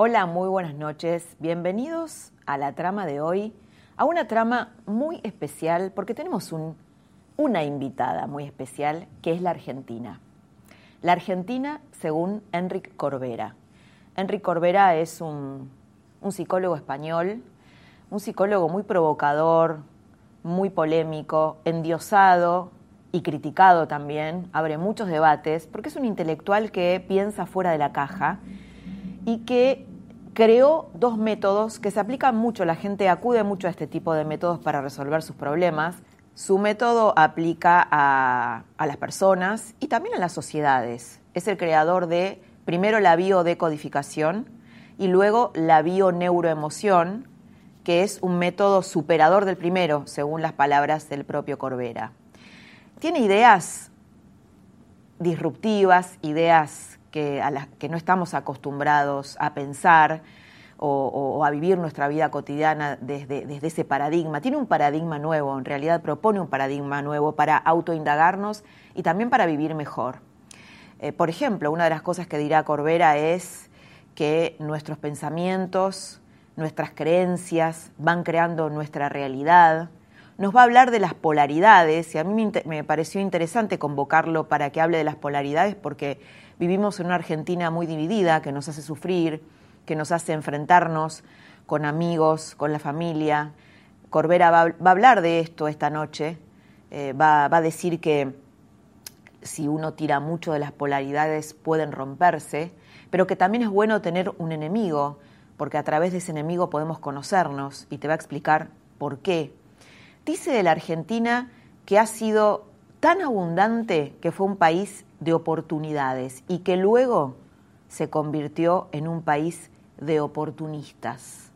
Hola, muy buenas noches. Bienvenidos a la trama de hoy, a una trama muy especial porque tenemos una invitada muy especial que es la Argentina. La Argentina según Enric Corbera. Enric Corbera es un, un psicólogo español, un psicólogo muy provocador, muy polémico, endiosado y criticado también, abre muchos debates, porque es un intelectual que piensa fuera de la caja y que creó dos métodos que se aplican mucho, la gente acude mucho a este tipo de métodos para resolver sus problemas. Su método aplica a, las personas y también a las sociedades. Es el creador de primero la biodecodificación y luego la bioneuroemoción, que es un método superador del primero, según las palabras del propio Corbera. Tiene ideas disruptivas, ideas que, a las que no estamos acostumbrados a pensar o, a vivir nuestra vida cotidiana desde, desde, ese paradigma. Tiene un paradigma nuevo, en realidad propone un paradigma nuevo para autoindagarnos y también para vivir mejor. Eh, por ejemplo, una de las cosas que dirá Corbera es que nuestros pensamientos, nuestras creencias van creando nuestra realidad. Nos va a hablar de las polaridades y a mí me pareció interesante convocarlo para que hable de las polaridades porque Vivimos en una Argentina muy dividida que nos hace sufrir, que nos hace enfrentarnos con amigos, con la familia. Corbera va, a hablar de esto esta noche, eh, va, a decir que si uno tira mucho de las polaridades pueden romperse, pero que también es bueno tener un enemigo, porque a través de ese enemigo podemos conocernos y te va a explicar por qué. Dice de la Argentina que ha sido tan abundante que fue un país de oportunidades y que luego se convirtió en un país de oportunistas.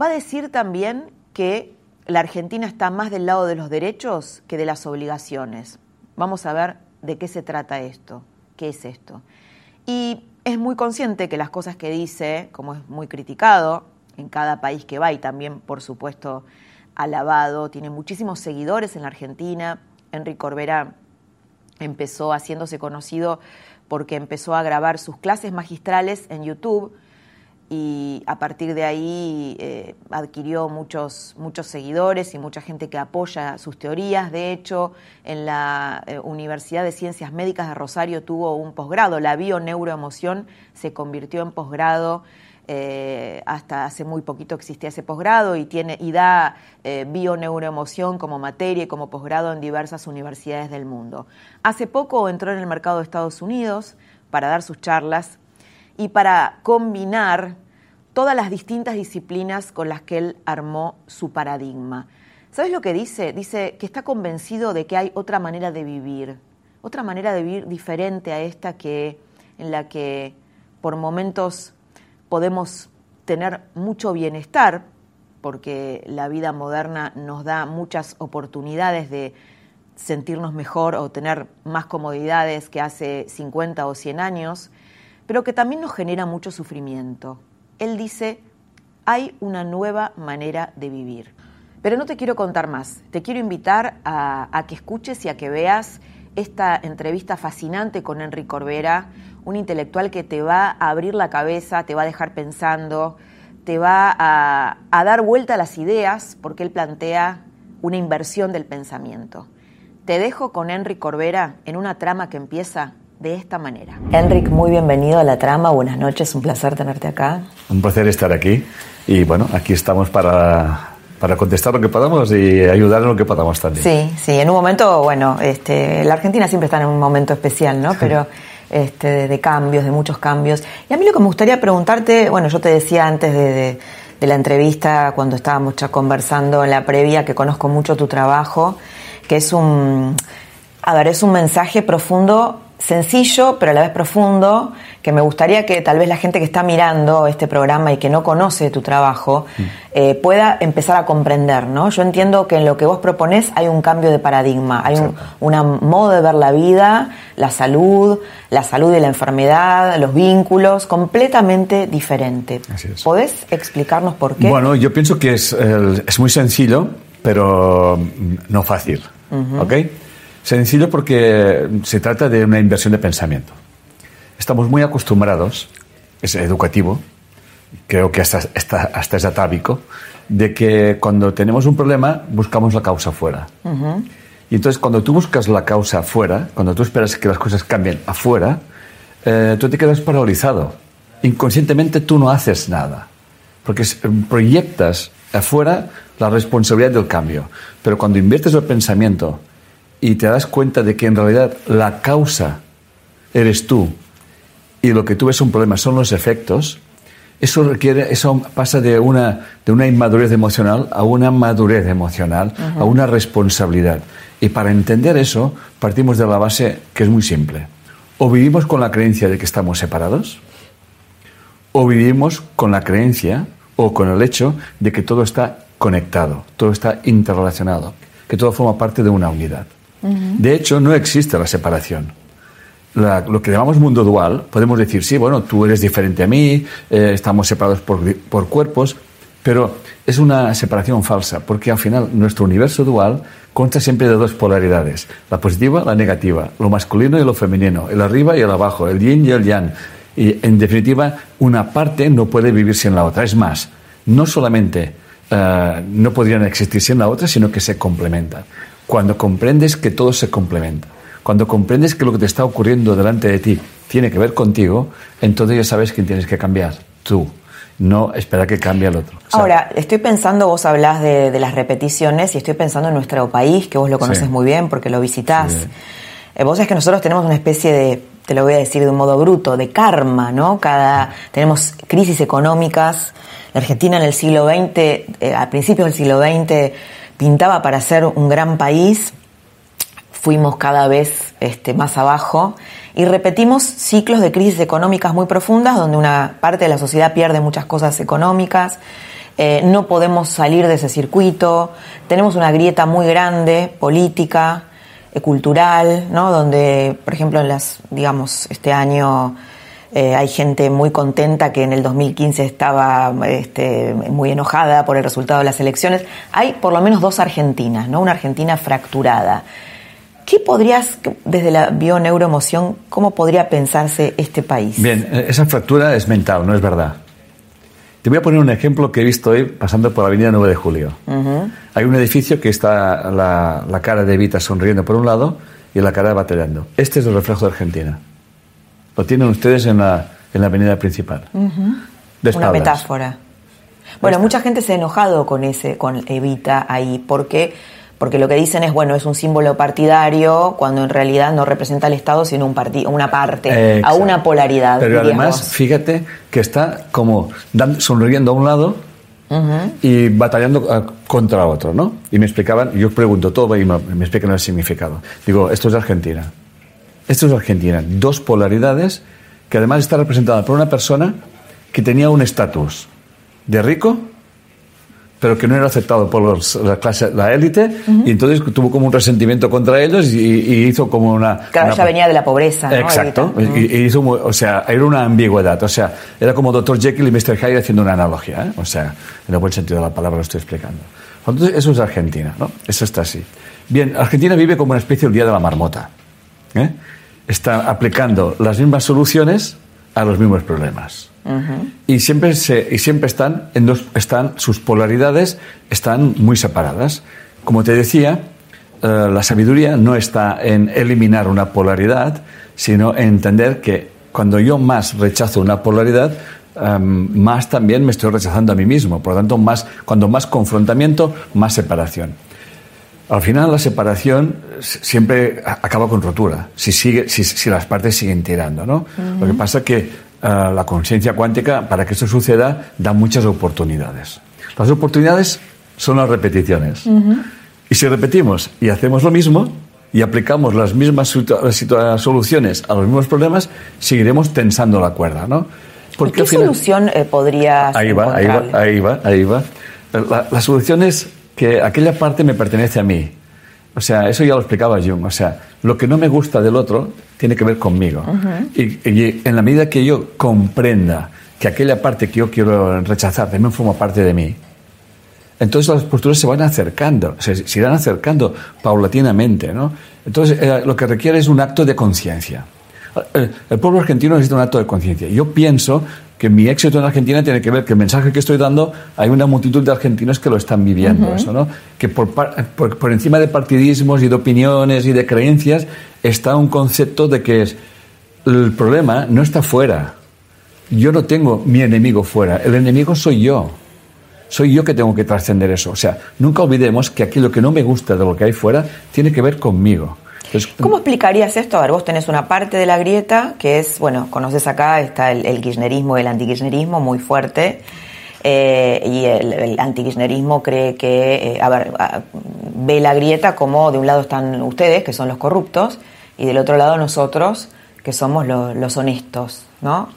Va a decir también que la Argentina está más del lado de los derechos que de las obligaciones. Vamos a ver de qué se trata esto, qué es esto. Y es muy consciente que las cosas que dice, como es muy criticado en cada país que va y también, por supuesto, alabado, tiene muchísimos seguidores en la Argentina. Enrique Corbera empezó haciéndose conocido porque empezó a grabar sus clases magistrales en YouTube y a partir de ahí eh, adquirió muchos, muchos seguidores y mucha gente que apoya sus teorías. De hecho, en la eh, Universidad de Ciencias Médicas de Rosario tuvo un posgrado. La bioneuroemoción se convirtió en posgrado eh, hasta hace muy poquito existía ese posgrado y, tiene, y da eh, bioneuroemoción como materia y como posgrado en diversas universidades del mundo. Hace poco entró en el mercado de Estados Unidos para dar sus charlas y para combinar todas las distintas disciplinas con las que él armó su paradigma. ¿Sabes lo que dice? Dice que está convencido de que hay otra manera de vivir, otra manera de vivir diferente a esta que en la que por momentos podemos tener mucho bienestar, porque la vida moderna nos da muchas oportunidades de sentirnos mejor o tener más comodidades que hace 50 o 100 años, pero que también nos genera mucho sufrimiento. Él dice, hay una nueva manera de vivir. Pero no te quiero contar más, te quiero invitar a, que escuches y a que veas esta entrevista fascinante con Enrique Corbera, un intelectual que te va a abrir la cabeza, te va a dejar pensando, te va a, dar vuelta a las ideas, porque él plantea una inversión del pensamiento. Te dejo con Enric Corbera en una trama que empieza de esta manera. Enric, muy bienvenido a la trama, buenas noches, un placer tenerte acá. Un placer estar aquí y bueno, aquí estamos para, para contestar lo que podamos y ayudar en lo que podamos también. Sí, sí, en un momento, bueno, este, la Argentina siempre está en un momento especial, ¿no? Pero este, de, cambios, de muchos cambios. Y a mí lo que me gustaría preguntarte, bueno, yo te decía antes de, la entrevista, cuando estábamos ya conversando en la previa, que conozco mucho tu trabajo, que es un, a ver, es un mensaje profundo sencillo, pero a la vez profundo, que me gustaría que tal vez la gente que está mirando este programa y que no conoce tu trabajo mm. eh, pueda empezar a comprender, ¿no? Yo entiendo que en lo que vos proponés hay un cambio de paradigma, hay un modo de ver la vida, la salud, la salud y la enfermedad, los vínculos, completamente diferente. ¿Podés explicarnos por qué? Bueno, yo pienso que es, es muy sencillo, pero no fácil, ¿ok? Sencillo porque se trata de una inversión de pensamiento. Estamos muy acostumbrados, es educativo, creo que hasta, hasta, es atávico, de que cuando tenemos un problema buscamos la causa fuera. Y entonces cuando tú buscas la causa afuera, cuando tú esperas que las cosas cambien afuera, eh, tú te quedas paralizado. Inconscientemente tú no haces nada, porque proyectas afuera la responsabilidad del cambio. Pero cuando inviertes el pensamiento y te das cuenta de que en realidad la causa eres tú y lo que tú ves un problema son los efectos, eso requiere, eso pasa de una, de una inmadurez emocional a una madurez emocional, a una responsabilidad. Y para entender eso, partimos de la base que es muy simple. O vivimos con la creencia de que estamos separados, o vivimos con la creencia o con el hecho de que todo está conectado, todo está interrelacionado, que todo forma parte de una unidad. De hecho, no existe la separación. lo que llamamos mundo dual, podemos decir, sí, bueno, tú eres diferente a mí, eh, estamos separados por, cuerpos, pero es una separación falsa, porque al final nuestro universo dual consta siempre de dos polaridades, la positiva, la negativa, lo masculino y lo femenino, el arriba y el abajo, el yin y el yang. Y en definitiva, una parte no puede vivir sin la otra. Es más, no solamente eh, no podrían existir sin la otra, sino que se complementan. Cuando comprendes que todo se complementa, cuando comprendes que lo que te está ocurriendo delante de ti tiene que ver contigo, entonces ya sabes que tienes que cambiar, tú. No esperar que cambie el otro. Ahora, estoy pensando, vos hablás de, las repeticiones y estoy pensando en nuestro país, que vos lo conoces muy bien porque lo visitás. Eh, vos sabés que nosotros tenemos una especie de, te lo voy a decir de un modo bruto, de karma, ¿no? Cada, tenemos crisis económicas. La Argentina en el siglo XX, eh, a principios del siglo XX, pintaba para ser un gran país, fuimos cada vez este, más abajo y repetimos ciclos de crisis económicas muy profundas donde una parte de la sociedad pierde muchas cosas económicas, eh, no podemos salir de ese circuito, tenemos una grieta muy grande política, eh, cultural, ¿no? donde, por ejemplo, en las, digamos, este año eh, hay gente muy contenta que en el 2015 estaba este, muy enojada por el resultado de las elecciones. Hay por lo menos dos Argentinas, ¿no? Una Argentina fracturada. ¿Qué podrías, desde la bioneuroemoción, cómo podría pensarse este país? Bien, eh, esa fractura es mental, no es verdad. Te voy a poner un ejemplo que he visto hoy pasando por la avenida 9 de Julio. Hay un edificio que está la, la, cara de Evita sonriendo por un lado y la cara batallando. Este es el reflejo de Argentina. Lo tienen ustedes en la, en la avenida principal. Una metáfora. Bueno, mucha gente se ha enojado con ese, con Evita ahí, porque porque lo que dicen es bueno es un símbolo partidario cuando en realidad no representa al Estado sino un partido una parte a una polaridad pero además fíjate que está como sonriendo a un lado y batallando ah, contra otro no y me explicaban yo pregunto todo y me, me explican el significado. Digo esto es Argentina esto es Argentina, dos polaridades que además está representada por una persona que tenía un estatus de rico, pero que no era aceptado por la clase, la élite, y entonces tuvo como un resentimiento contra ellos y, hizo como una... Claro, ya venía de la pobreza. Exacto, y, hizo, o sea, era una ambigüedad, o sea, era como Dr. Jekyll y Mr. Hyde haciendo una analogía, ¿eh? o sea, en el buen sentido de la palabra lo estoy explicando. Entonces, eso es Argentina, ¿no? Eso está así. Bien, Argentina vive como una especie del día de la marmota. ¿eh? Está aplicando las mismas soluciones a los mismos problemas. Y siempre, se, y siempre están, en dos, están, sus polaridades están muy separadas. Como te decía, eh, la sabiduría no está en eliminar una polaridad, sino en entender que cuando yo más rechazo una polaridad, em, más también me estoy rechazando a mí mismo. Por lo tanto, más, cuando más confrontamiento, más separación. Al final la separación siempre acaba con rotura, si, sigue, si, las partes siguen tirando. ¿no? Lo que pasa es que eh, la conciencia cuántica, para que esto suceda, da muchas oportunidades. Las oportunidades son las repeticiones. Y si repetimos y hacemos lo mismo y aplicamos las mismas soluciones a los mismos problemas, seguiremos tensando la cuerda, ¿no? Porque ¿Qué solución eh, podría ahí va, ahí va, ahí va, ahí va. La, solución es que aquella parte me pertenece a mí. O sea, eso ya lo explicaba Jung. O sea, lo que no me gusta del otro tiene que ver conmigo. y, en la medida que yo comprenda que aquella parte que yo quiero rechazar también forma parte de mí, entonces las posturas se van acercando, se, se irán acercando paulatinamente. ¿no? Entonces eh, lo que requiere es un acto de conciencia. El, pueblo argentino necesita un acto de conciencia. Yo pienso que mi éxito en Argentina tiene que ver que el mensaje que estoy dando hay una multitud de argentinos que lo están viviendo. eso, ¿no? Que por, por, por, encima de partidismos y de opiniones y de creencias está un concepto de que es, el problema no está fuera. Yo no tengo mi enemigo fuera. El enemigo soy yo. Soy yo que tengo que trascender eso. O sea, nunca olvidemos que aquello que no me gusta de lo que hay fuera tiene que ver conmigo. ¿Cómo explicarías esto? A ver, vos tenés una parte de la grieta que es, bueno, conoces acá, está el, kirchnerismo y el antikirchnerismo muy fuerte. Eh, y el, antikirchnerismo cree que, eh, a ver, ve la grieta como de un lado están ustedes, que son los corruptos, y del otro lado nosotros, que somos los honestos, ¿no?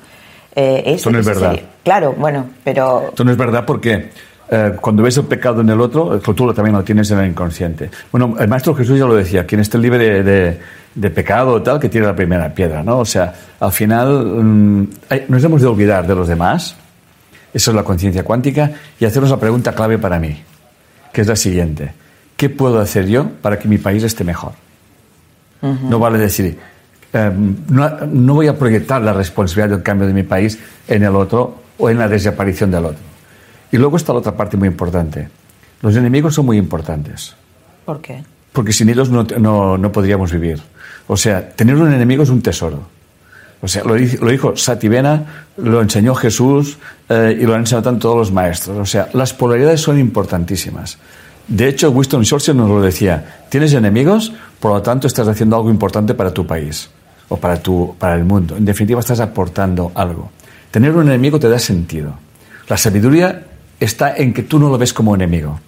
Eh, eso, no es verdad. claro, bueno, pero... Esto no es verdad porque eh, cuando ves el pecado en el otro, tú también lo tienes en el inconsciente. Bueno, el Maestro Jesús ya lo decía, quien esté libre de, de, pecado o tal, que tire la primera piedra, ¿no? O sea, al final mm, nos hemos de olvidar de los demás, eso es la conciencia cuántica, y hacernos la pregunta clave para mí, que es la siguiente. ¿Qué puedo hacer yo para que mi país esté mejor? No vale decir, em, no, no voy a proyectar la responsabilidad del cambio de mi país en el otro o en la desaparición del otro y luego está la otra parte muy importante. Los enemigos son muy importantes. ¿Por qué? Porque sin ellos no, no, no podríamos vivir. O sea, tener un enemigo es un tesoro. O sea, lo, lo dijo Sativena, lo enseñó Jesús eh, y lo han enseñado todos los maestros. O sea, las polaridades son importantísimas. De hecho, Winston Churchill nos lo decía. Tienes enemigos, por lo tanto estás haciendo algo importante para tu país o para, tu, para el mundo. En definitiva, estás aportando algo. Tener un enemigo te da sentido. La sabiduría está en que tú no lo ves como enemigo,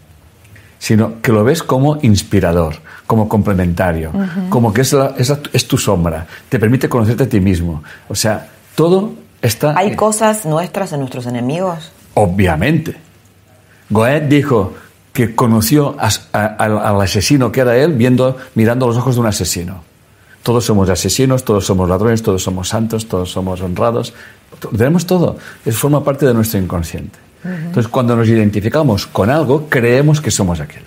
sino que lo ves como inspirador, como complementario, como que es, es, tu sombra, te permite conocerte a ti mismo. O sea, todo está... ¿Hay cosas nuestras en nuestros enemigos? Obviamente. Goethe dijo que conoció al asesino que era él viendo, mirando los ojos de un asesino. Todos somos asesinos, todos somos ladrones, todos somos santos, todos somos honrados. Tenemos todo. Eso forma parte de nuestro inconsciente. Entonces, cuando nos identificamos con algo, creemos que somos aquel.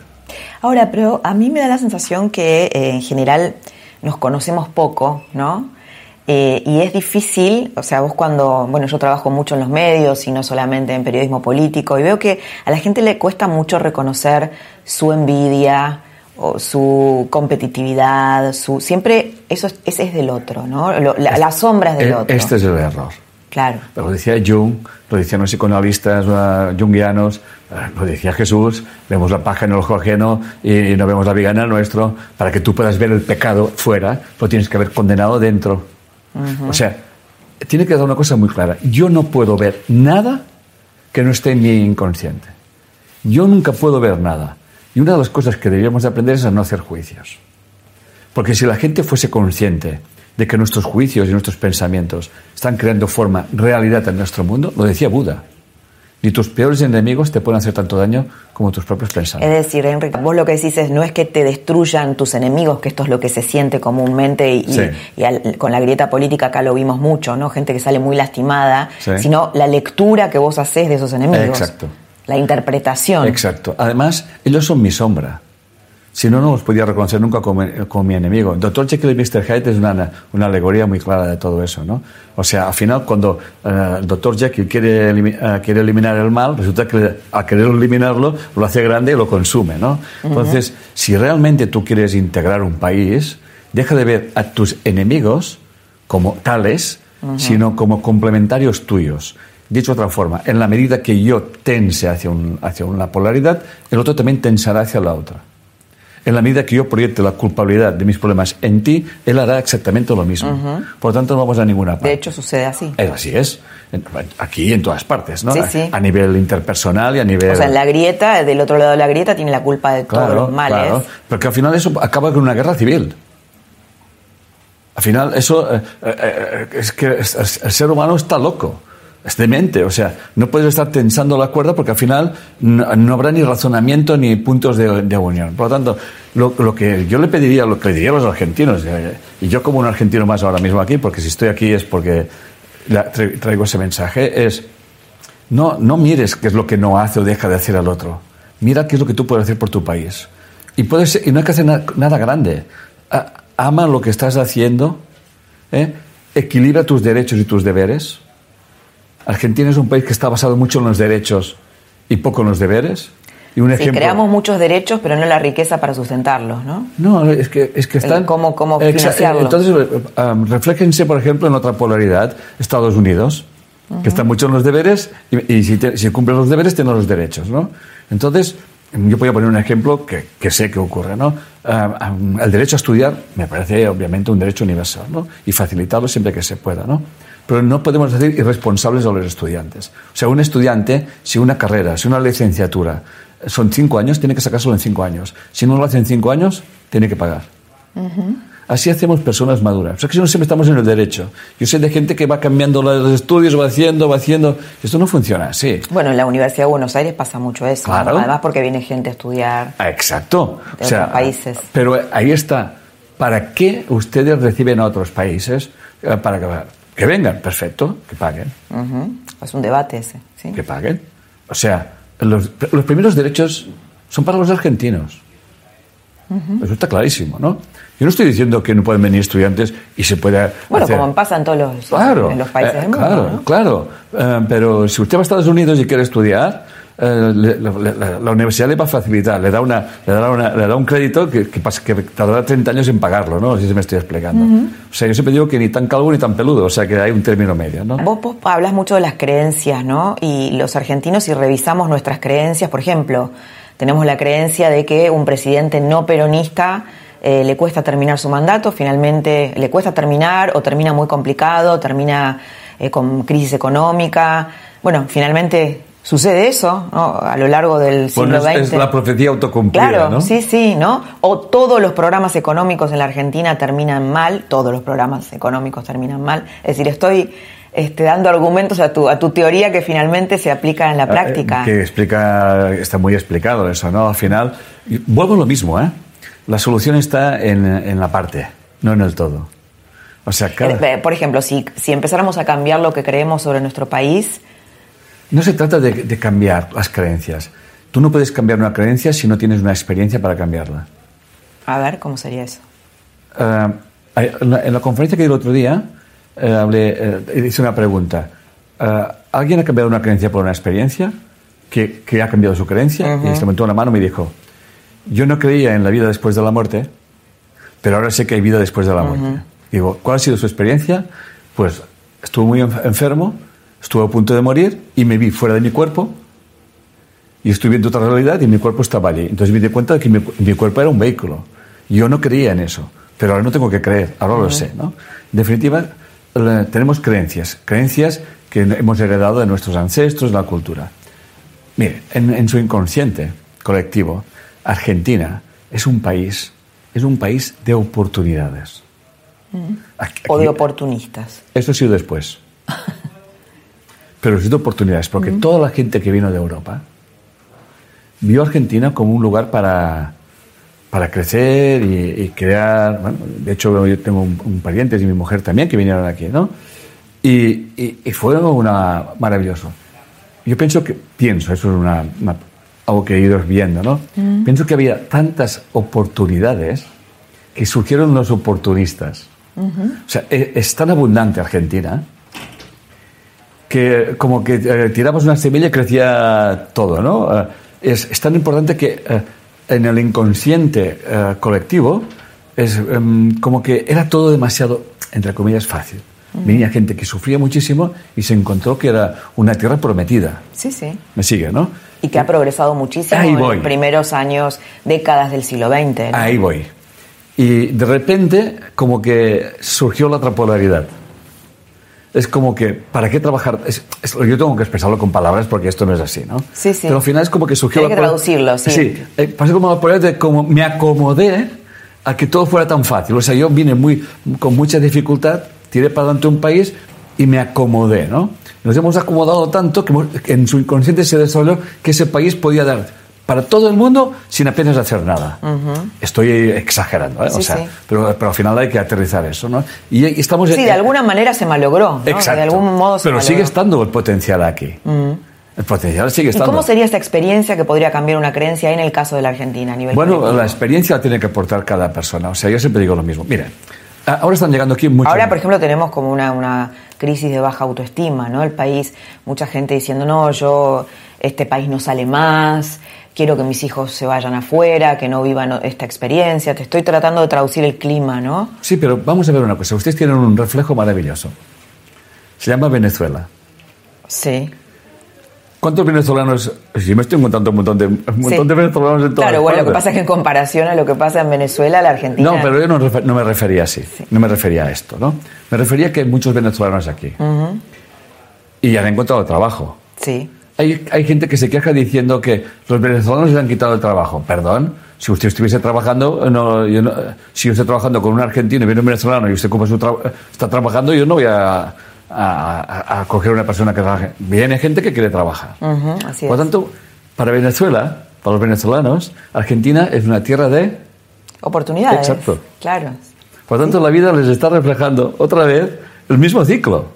Ahora, pero a mí me da la sensación que eh, en general nos conocemos poco, ¿no? Eh, y es difícil, o sea, vos cuando, bueno, yo trabajo mucho en los medios y no solamente en periodismo político, y veo que a la gente le cuesta mucho reconocer su envidia o su competitividad, su siempre eso es, ese es del otro, ¿no? las sombras del e, otro. Este es el error. Claro. Lo decía Jung, lo decían los psicoanalistas uh, jungianos, eh, lo decía Jesús, vemos la paja en el ojo ajeno y, no vemos la viga en el nuestro. Para que tú puedas ver el pecado fuera, lo tienes que haber condenado dentro. O sea, tiene que dar una cosa muy clara. Yo no puedo ver nada que no esté en mi inconsciente. Yo nunca puedo ver nada. Y una de las cosas que deberíamos de aprender es a no hacer juicios. Porque si la gente fuese consciente de que nuestros juicios y nuestros pensamientos están creando forma, realidad en nuestro mundo, lo decía Buda. Ni tus peores enemigos te pueden hacer tanto daño como tus propios pensamientos. Es decir, Enrique, vos lo que decís es, no es que te destruyan tus enemigos, que esto es lo que se siente comúnmente y, con la grieta política acá lo vimos mucho, ¿no? Gente que sale muy lastimada, sino la lectura que vos haces de esos enemigos. Exacto. La interpretación. Exacto. Además, ellos son mi sombra. Si no, no los podía reconocer nunca como, mi enemigo. Doctor Jekyll y Mr. Hyde es una, una, alegoría muy clara de todo eso, ¿no? O sea, al final, cuando eh, el doctor Jekyll quiere, eh, quiere eliminar el mal, resulta que al querer eliminarlo, lo hace grande y lo consume, ¿no? Entonces, si realmente tú quieres integrar un país, deja de ver a tus enemigos como tales, sino como complementarios tuyos. Dicho de otra forma, en la medida que yo tense hacia, un, hacia una polaridad, el otro también tensará hacia la otra. En la medida que yo proyecte la culpabilidad de mis problemas en ti, él hará exactamente lo mismo. Por lo tanto, no vamos a ninguna parte. De hecho, sucede así. Es así es. Aquí y en todas partes, ¿no? Sí, sí. A nivel interpersonal y a nivel... O sea, en la grieta, del otro lado de la grieta, tiene la culpa de todos los males. claro. Pero que al final eso acaba con una guerra civil. Al final eso eh, eh, eh, es que el ser humano está loco, es demente. O sea, no puedes estar tensando la cuerda porque al final no, habrá ni razonamiento ni puntos de, unión. Por lo tanto, lo, que yo le pediría, lo que le a los argentinos, eh, y yo como un argentino más ahora mismo aquí, porque si estoy aquí es porque traigo ese mensaje, es no, no mires qué es lo que no hace o deja de hacer al otro. Mira qué es lo que tú puedes hacer por tu país. Y, puedes, y no hay que hacer na- nada grande. Ama lo que estás haciendo. ¿eh? Equilibra tus derechos y tus deberes. Argentina es un país que está basado mucho en los derechos y poco en los deberes. Y un Sí, ejemplo. creamos muchos derechos, pero no la riqueza para sustentarlos, ¿no? No, es que, es que están... cómo- cómo financiarlo. Entonces, eh, um, refléjense, por ejemplo, en otra polaridad, Estados Unidos, que está mucho en los deberes y, y si, te- si cumples los deberes, tienes los derechos, ¿no? Entonces, yo voy a poner un ejemplo que, que sé que ocurre, ¿no? Ah, um, el derecho a estudiar me parece, obviamente, un derecho universal, ¿no? Y facilitarlo siempre que se pueda, ¿no? Pero no podemos hacer irresponsables a los estudiantes. O sea, un estudiante, si una carrera, si una licenciatura son cinco años, tiene que sacárselo en cinco años. Si no lo hace en cinco años, tiene que pagar. Así hacemos personas maduras. O sea, que si no siempre estamos en el derecho. Yo sé de gente que va cambiando los estudios, va haciendo, va haciendo. Esto no funciona así. Bueno, en la Universidad de Buenos Aires pasa mucho eso. Además, porque viene gente a estudiar. Ah, Exacto. De otros países. Pero ahí está. ¿Para qué ustedes reciben a otros países? Eh, Para que, vengan, perfecto, que paguen. Es un debate ese. ¿sí? que paguen. O sea, los, los primeros derechos son para los argentinos. Eso está clarísimo, ¿no? Yo no estoy diciendo que no pueden venir estudiantes y se pueda. Bueno, hacer- como pasa en todos los, Claro, en los países eh, del mundo. claro, ¿no? claro. Eh, pero si usted va a Estados Unidos y quiere estudiar, eh, le- la universidad le va a facilitar, le da, una, le da, una- le da un crédito que, que, que tardará 30 años en pagarlo, ¿no? Así se me estoy explicando. O sea, yo siempre digo que ni tan calvo ni tan peludo, o sea, que hay un término medio, ¿no? Vos, vos hablas mucho de las creencias, ¿no? Y los argentinos, si revisamos nuestras creencias, por ejemplo, tenemos la creencia de que un presidente no peronista eh, le cuesta terminar su mandato, finalmente le cuesta terminar o termina muy complicado, termina eh, con crisis económica. Bueno, finalmente sucede eso, ¿no? A lo largo del siglo Bueno, es, XX. es la profecía autocumplida, Claro, ¿no? sí, sí, ¿no? O todos los programas económicos en la Argentina terminan mal, todos los programas económicos terminan mal. Es decir, estoy este, dando argumentos a tu, a tu teoría que finalmente se aplica en la práctica. Eh, Que explica, está muy explicado eso, ¿no? Al final, vuelvo a lo mismo, ¿eh? La solución está en, en la parte, no en el todo. O sea, cada- Eh, Por ejemplo, si, si empezáramos a cambiar lo que creemos sobre nuestro país, no se trata de, de cambiar las creencias. Tú no puedes cambiar una creencia si no tienes una experiencia para cambiarla. a ver, ¿cómo sería eso? Eh, en, la, en la conferencia que di el otro día, eh, hablé, eh, hice una pregunta. Eh, ¿Alguien ha cambiado una creencia por una experiencia? ¿Que, que ha cambiado su creencia? Y se levantó la mano y me dijo, yo no creía en la vida después de la muerte, pero ahora sé que hay vida después de la muerte. Digo, ¿cuál ha sido su experiencia? Pues estuve muy enf- enfermo, estuve a punto de morir y me vi fuera de mi cuerpo y estoy viendo otra realidad y mi cuerpo estaba allí. Entonces me di cuenta de que mi, mi cuerpo era un vehículo. Yo no creía en eso, pero ahora no tengo que creer, ahora lo sé. ¿no? En definitiva, tenemos creencias, creencias que hemos heredado de nuestros ancestros, de la cultura. Mire, en, en su inconsciente colectivo, Argentina es un país, es un país de oportunidades. Aquí- O de oportunistas. eso ha sido después. Pero sí de oportunidades, porque toda la gente que vino de Europa vio a Argentina como un lugar para, para crecer y, y crear. Bueno, de hecho, yo tengo un, un pariente y mi mujer también que vinieron aquí, ¿no? Y, y, y fue una, maravilloso. Yo pienso que, pienso, eso es una, una- algo que he ido viendo, ¿no? Pienso que había tantas oportunidades que surgieron los oportunistas. O sea, e- es tan abundante Argentina que como que eh, tiramos una semilla y crecía todo, ¿no? Eh, es, es tan importante que eh, en el inconsciente eh, colectivo es em, como que era todo demasiado, entre comillas, fácil. Venía gente que sufría muchísimo y se encontró que era una tierra prometida. Sí, sí. ¿Me sigue, no? Y que ha progresado muchísimo Ahí en voy. los primeros años, décadas del siglo XX. ¿no? Ahí voy. Y de repente, como que surgió la otra polaridad. Es como que, ¿para qué trabajar? Es- es- yo tengo que expresarlo con palabras porque esto no es así, ¿no? Sí, sí. Pero al final es como que surgió Hay que traducirlo, sí. Sí, eh, pasó como la de como me acomodé a que todo fuera tan fácil. O sea, yo vine muy, con mucha dificultad, tiré para adelante un país y me acomodé, ¿no? Nos hemos acomodado tanto que en su inconsciente se desarrolló que ese país podía dar para todo el mundo sin apenas hacer nada. Estoy exagerando, ¿eh? o Sí, sea, sí. Pero, pero al final hay que aterrizar eso, ¿no? Y, estamos Sí, de alguna manera se malogró. ¿no? Exacto. De algún modo se pero malogró. sigue estando el potencial aquí. El potencial sigue ¿Y estando. cómo sería esta experiencia que podría cambiar una creencia en el caso de la Argentina a nivel Bueno, colectivo? la experiencia la tiene que aportar cada persona. O sea, yo siempre digo lo mismo. Mira, ahora están llegando aquí muchos. Ahora, por ejemplo, tenemos como una, una crisis de baja autoestima, ¿no? El país, mucha gente diciendo, no, yo, este país no sale más, quiero que mis hijos se vayan afuera, que no vivan esta experiencia. Te estoy tratando de traducir el clima, ¿no? Sí, pero vamos a ver una cosa. Ustedes tienen un reflejo maravilloso. Se llama Venezuela. Sí. ¿Cuántos venezolanos? Si me estoy encontrando un montón de, un montón Sí. de venezolanos en todas Claro, bueno, lo que pasa es que en comparación a lo que pasa en Venezuela, la Argentina... No, pero yo no, refer- no me refería así. No me refería a esto, ¿no? Me refería a que hay muchos venezolanos aquí. Y han encontrado trabajo. Sí. Hay, hay gente que se queja diciendo que los venezolanos les han quitado el trabajo. Perdón, si usted estuviese trabajando, no, yo no- si yo estoy trabajando con un argentino y viene un venezolano y usted como su tra- está trabajando, yo no voy a, a, a- coger una persona que trabaje. Viene gente que quiere trabajar. Ujú, así Por lo tanto, para Venezuela, para los venezolanos, Argentina es una tierra de... Oportunidades. Exacto. Claro. Por lo tanto, la vida les está reflejando otra vez el mismo ciclo.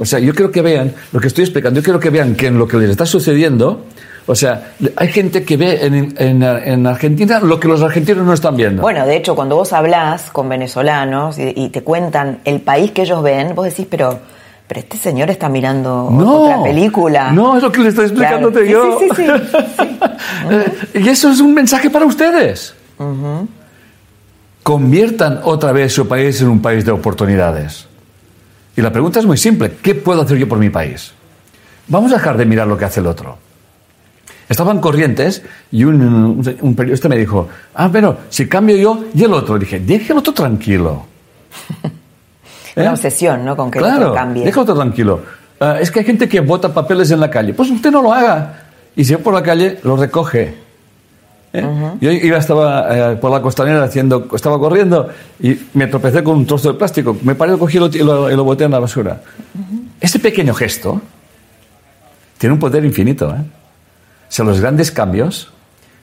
O sea, yo quiero que vean lo que estoy explicando, yo quiero que vean que en lo que les está sucediendo, o sea, hay gente que ve en, en- en Argentina lo que los argentinos no están viendo. Bueno, de hecho, cuando vos hablás con venezolanos y, y te cuentan el país que ellos ven, vos decís, pero, pero este señor está mirando no, otra película. No, es lo que le estoy explicándote Claro. yo. Sí, sí, sí, sí, Eh, y eso es un mensaje para ustedes. Conviertan otra vez su país en un país de oportunidades. Y la pregunta es muy simple. ¿Qué puedo hacer yo por mi país? Vamos a dejar de mirar lo que hace el otro. Estaban corrientes y un, periodista me dijo, ah, pero si cambio yo y el otro. dije, deje el otro tranquilo. Una ¿Eh? obsesión, ¿no? Con que el otro cambie. otro tranquilo. Ah, es que hay gente que bota papeles en la calle. Pues usted no lo haga. Y si va por la calle, lo recoge. ¿Eh? Yo iba, estaba eh, por la costanera haciendo, estaba corriendo y me tropecé con un trozo de plástico. Me paré, cogí y lo, lo- boté en la basura. Ese pequeño gesto tiene un poder infinito. ¿eh? O sea, los grandes cambios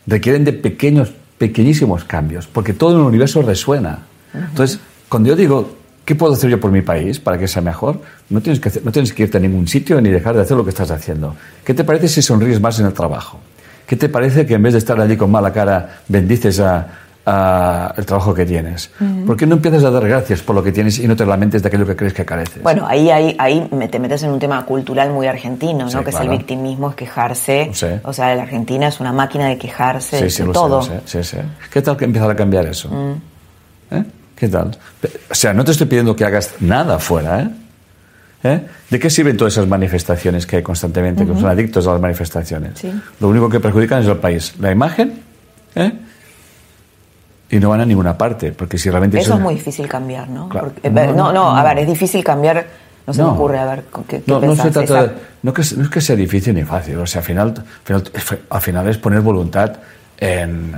requieren de pequeños, pequeñísimos cambios, porque todo el universo resuena. Entonces, cuando yo digo, ¿qué puedo hacer yo por mi país para que sea mejor? No tienes, que hacer- no tienes que irte a ningún sitio ni dejar de hacer lo que estás haciendo. ¿Qué te parece si sonríes más en el trabajo? ¿Qué te parece que en vez de estar allí con mala cara, bendices a, a el trabajo que tienes? ¿Por qué no empiezas a dar gracias por lo que tienes y no te lamentes de aquello que crees que careces? Bueno, ahí, ahí, ahí te metes en un tema cultural muy argentino, ¿no? Sí, que es claro. el victimismo, es quejarse. Sí. O sea, la Argentina es una máquina de quejarse Sí, de todo. sé, sé, sí, sí. ¿Qué tal que empezar a cambiar eso? ¿Eh? ¿Qué tal? O sea, no te estoy pidiendo que hagas nada fuera, ¿eh? ¿Eh? ¿De qué sirven todas esas manifestaciones que hay constantemente, que son adictos a las manifestaciones? Sí. Lo único que perjudican es el país, la imagen, ¿eh? y no van a ninguna parte, porque si realmente Eso es muy difícil cambiar, ¿no? Claro. Porque- eh, no, no, a no. ver, es difícil cambiar, no se me ocurre, a ver, ¿qué, qué no, no se trata de- no, que, no es que sea difícil ni fácil, o sea, al final, al final, al final es poner voluntad en...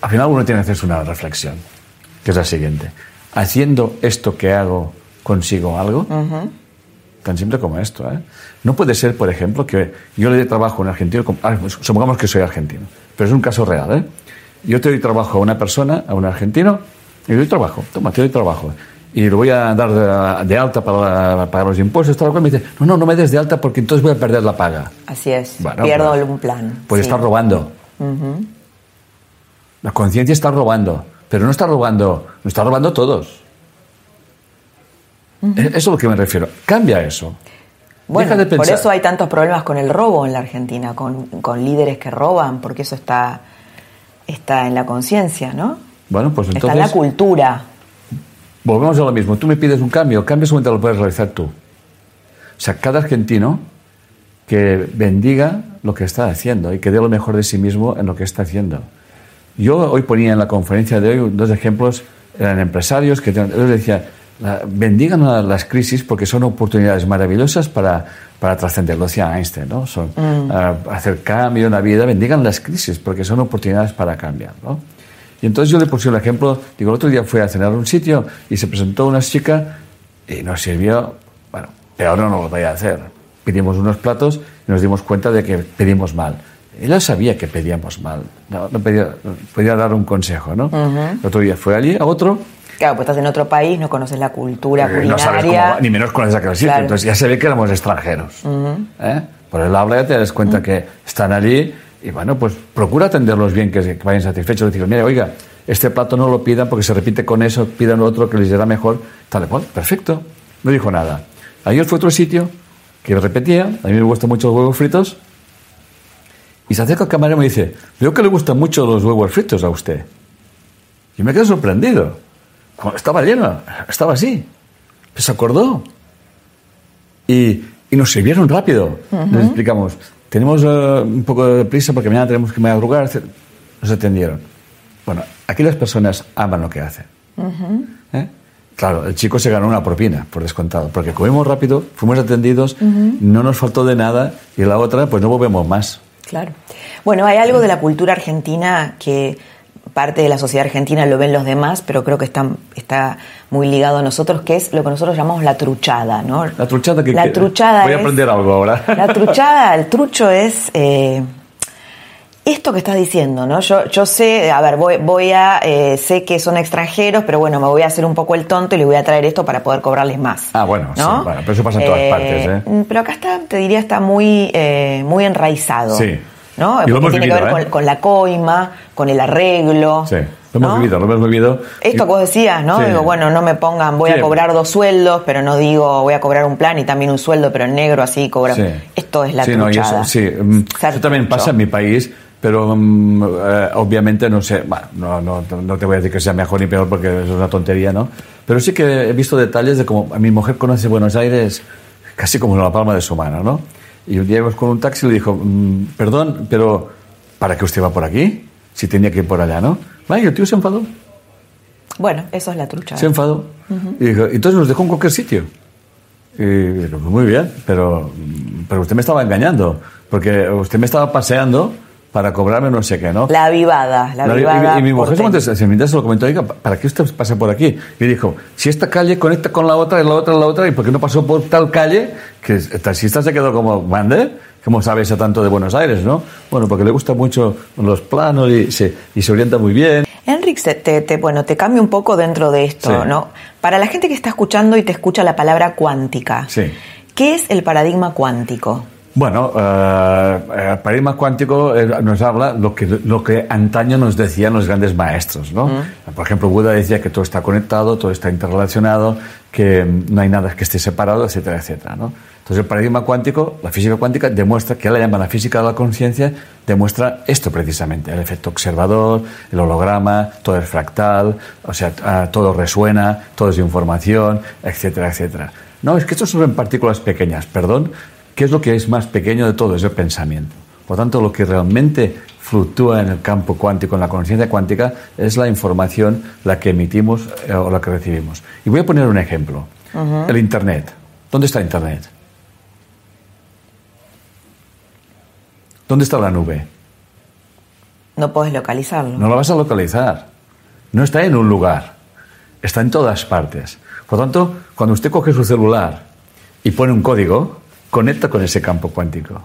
Al final uno tiene que hacerse una reflexión, que es la siguiente. Haciendo esto que hago, consigo algo, tan simple como esto. ¿eh? No puede ser, por ejemplo, que yo le dé trabajo a un argentino, ah, pues, supongamos que soy argentino, pero es un caso real. ¿eh? Yo te doy trabajo a una persona, a un argentino, y le doy trabajo, toma, te doy trabajo. Y lo voy a dar de, de alta para pagar los impuestos, tal cual. Me dice, no, no, no me des de alta porque entonces voy a perder la paga. Así es, Bueno, pierdo pues- un plan. Pues sí. está robando. La conciencia está robando, pero no está robando, no está robando todos. E- Eso es a lo que me refiero. Cambia eso. Bueno, de por eso hay tantos problemas con el robo en la Argentina, con, con líderes que roban, porque eso está, está en la conciencia, ¿no? Bueno, pues está en la entonces cultura. volvemos a lo mismo. Tú me pides un cambio, cambio solamente lo puedes realizar tú. O sea, cada argentino que bendiga lo que está haciendo y que dé lo mejor de sí mismo en lo que está haciendo. Yo hoy ponía en la conferencia de hoy dos ejemplos, eran empresarios que yo les decía, bendigan las crisis porque son oportunidades maravillosas para, para trascender, lo decía Einstein, ¿no? Son, mm. hacer cambio en la vida, bendigan las crisis porque son oportunidades para cambiar, ¿no? Y entonces yo le puse el ejemplo, digo, el otro día fui a cenar a un sitio y se presentó una chica y nos sirvió, bueno, peor no lo voy a hacer. Pedimos unos platos y nos dimos cuenta de que pedimos mal. Ella sabía que pedíamos mal, no, pedía, podía dar un consejo, ¿no? El otro día fue allí a otro Claro, pues estás en otro país, no conoces la cultura eh, culinaria. No sabes cómo, ni menos conoces aquel sitio. Entonces ya se ve que éramos extranjeros. ¿eh? Por el habla ya te das cuenta que están allí y bueno, pues procura atenderlos bien, que, vayan satisfechos. Decir, mira, oiga, este plato no lo pidan porque se repite con eso, pidan otro que les irá mejor. Tal cual, perfecto. No dijo nada. Ayer fue otro sitio que repetía, a mí me gustan mucho los huevos fritos. Y se acerca al camarero y me dice, veo que le gustan mucho los huevos fritos a usted. Y me quedo sorprendido. Estaba lleno, estaba así. se acordó. Y, y, nos sirvieron rápido. Les explicamos, tenemos eh, un poco de prisa porque mañana tenemos que madrugar. Nos atendieron. Bueno, aquí las personas aman lo que hacen. ¿Eh? Claro, el chico se ganó una propina, por descontado, porque comimos rápido, fuimos atendidos, no nos faltó de nada y la otra, pues no volvemos más. Claro. Bueno, hay algo de la cultura argentina que parte de la sociedad argentina lo ven los demás, pero creo que está, está muy ligado a nosotros, que es lo que nosotros llamamos la truchada, ¿no? La truchada que la truchada voy a aprender algo ahora. La truchada, el trucho es eh, esto que estás diciendo, ¿no? Yo, yo sé, a ver, voy, voy a, eh, sé que son extranjeros, pero bueno, me voy a hacer un poco el tonto y les voy a traer esto para poder cobrarles más. Ah, bueno, sí, bueno, pero eso pasa en todas eh, partes, ¿eh? Pero acá está, te diría, está muy, muy enraizado. Sí. ¿No? Porque tiene que ver ¿eh? con, la coima, con el arreglo. Sí. Lo hemos vivido, lo hemos vivido. Esto que vos decías, ¿no? Digo, bueno, no me pongan, voy a cobrar dos sueldos, pero no digo, voy a cobrar un plan y también un sueldo, pero en negro así cobro. Esto es la sí, no, eso, sí, mm, eso también pasa en mi país, pero eh, obviamente no sé, bueno, no, no, no, te voy a decir que sea mejor ni peor porque es una tontería, ¿no? Pero sí que he visto detalles de cómo mi mujer conoce Buenos Aires casi como la palma de su mano, ¿no? Y un día íbamos con un taxi y le dijo, mm, perdón, pero ¿para qué usted va por aquí? Si tenía que ir por allá, ¿no? Vaya, el tío se enfadó. Bueno, eso es la trucha. Se enfadó. Y dijo, entonces nos dejó en cualquier sitio. Y dijo, muy bien, pero, pero usted me estaba engañando, porque usted me estaba paseando para cobrarme no sé qué, ¿no? La avivada, la avivada. Y, mi mujer se, se lo comentó, oiga, ¿para qué usted pasa por aquí? Y dijo, si esta calle conecta con la otra, y la otra, la otra, ¿y por qué no pasó por tal calle? Que el taxista se quedó como, ¿mande? ¿Cómo sabe eso tanto de Buenos Aires, no? Bueno, porque le gustan mucho los planos y se, y se orienta muy bien. Enrique, te, te, bueno, te cambio un poco dentro de esto, ¿no? Para la gente que está escuchando y te escucha la palabra cuántica, sí. ¿qué es el paradigma cuántico? Bueno, eh, el paradigma cuántico eh, nos habla lo que, lo que antaño nos decían los grandes maestros, ¿no? Por ejemplo, Buda decía que todo está conectado, todo está interrelacionado, que no hay nada que esté separado, etcétera, etcétera, ¿no? Entonces el paradigma cuántico, la física cuántica, demuestra, que la llaman la física de la conciencia, demuestra esto precisamente, el efecto observador, el holograma, todo es fractal, o sea, ah, todo resuena, todo es información, etcétera, etcétera. No, es que esto son partículas pequeñas, perdón, ¿Qué es lo que es más pequeño de todo? Es el pensamiento. Por tanto, lo que realmente fluctúa en el campo cuántico, en la conciencia cuántica, es la información, la que emitimos eh, o la que recibimos. Y voy a poner un ejemplo. El Internet. ¿Dónde está Internet? ¿Dónde está la nube? No puedes localizarlo. No lo vas a localizar. No está en un lugar. Está en todas partes. Por tanto, cuando usted coge su celular y pone un código, conecta con ese campo cuántico.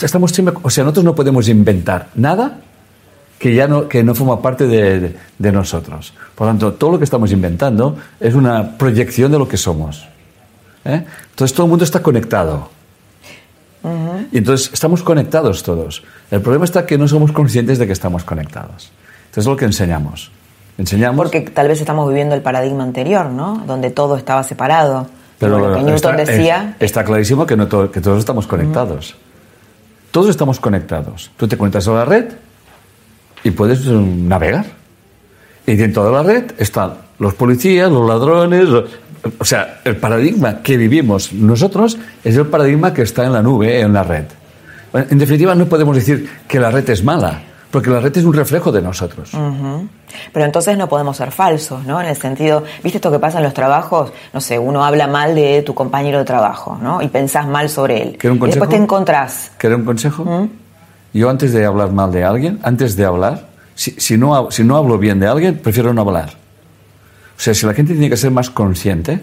Estamos o sea, nosotros no podemos inventar nada que ya no, que no forma parte de, de, nosotros. Por lo tanto, todo lo que estamos inventando es una proyección de lo que somos. ¿eh? Entonces, todo el mundo está conectado. Y entonces, estamos conectados todos. El problema está que no somos conscientes de que estamos conectados. Entonces, es lo que enseñamos. Enseñamos... Porque tal vez estamos viviendo el paradigma anterior, ¿no? Donde todo estaba separado. Pero está, decía... está clarísimo que, no que todos estamos conectados. Todos estamos conectados. Tú te conectas a la red y puedes mm, navegar. Y dentro de la red están los policías, los ladrones, o sea, el paradigma que vivimos nosotros es el paradigma que está en la nube, en la red. En definitiva, no podemos decir que la red es mala, porque la red es un reflejo de nosotros. Pero entonces no podemos ser falsos, ¿no? En el sentido, ¿viste esto que pasa en los trabajos? No sé, uno habla mal de tu compañero de trabajo, ¿no? Y pensás mal sobre él. un consejo? Y después te encontrás. ¿Quieres un consejo? Yo antes de hablar mal de alguien, antes de hablar, si, si, no, si no hablo bien de alguien, prefiero no hablar. O sea, si la gente tiene que ser más consciente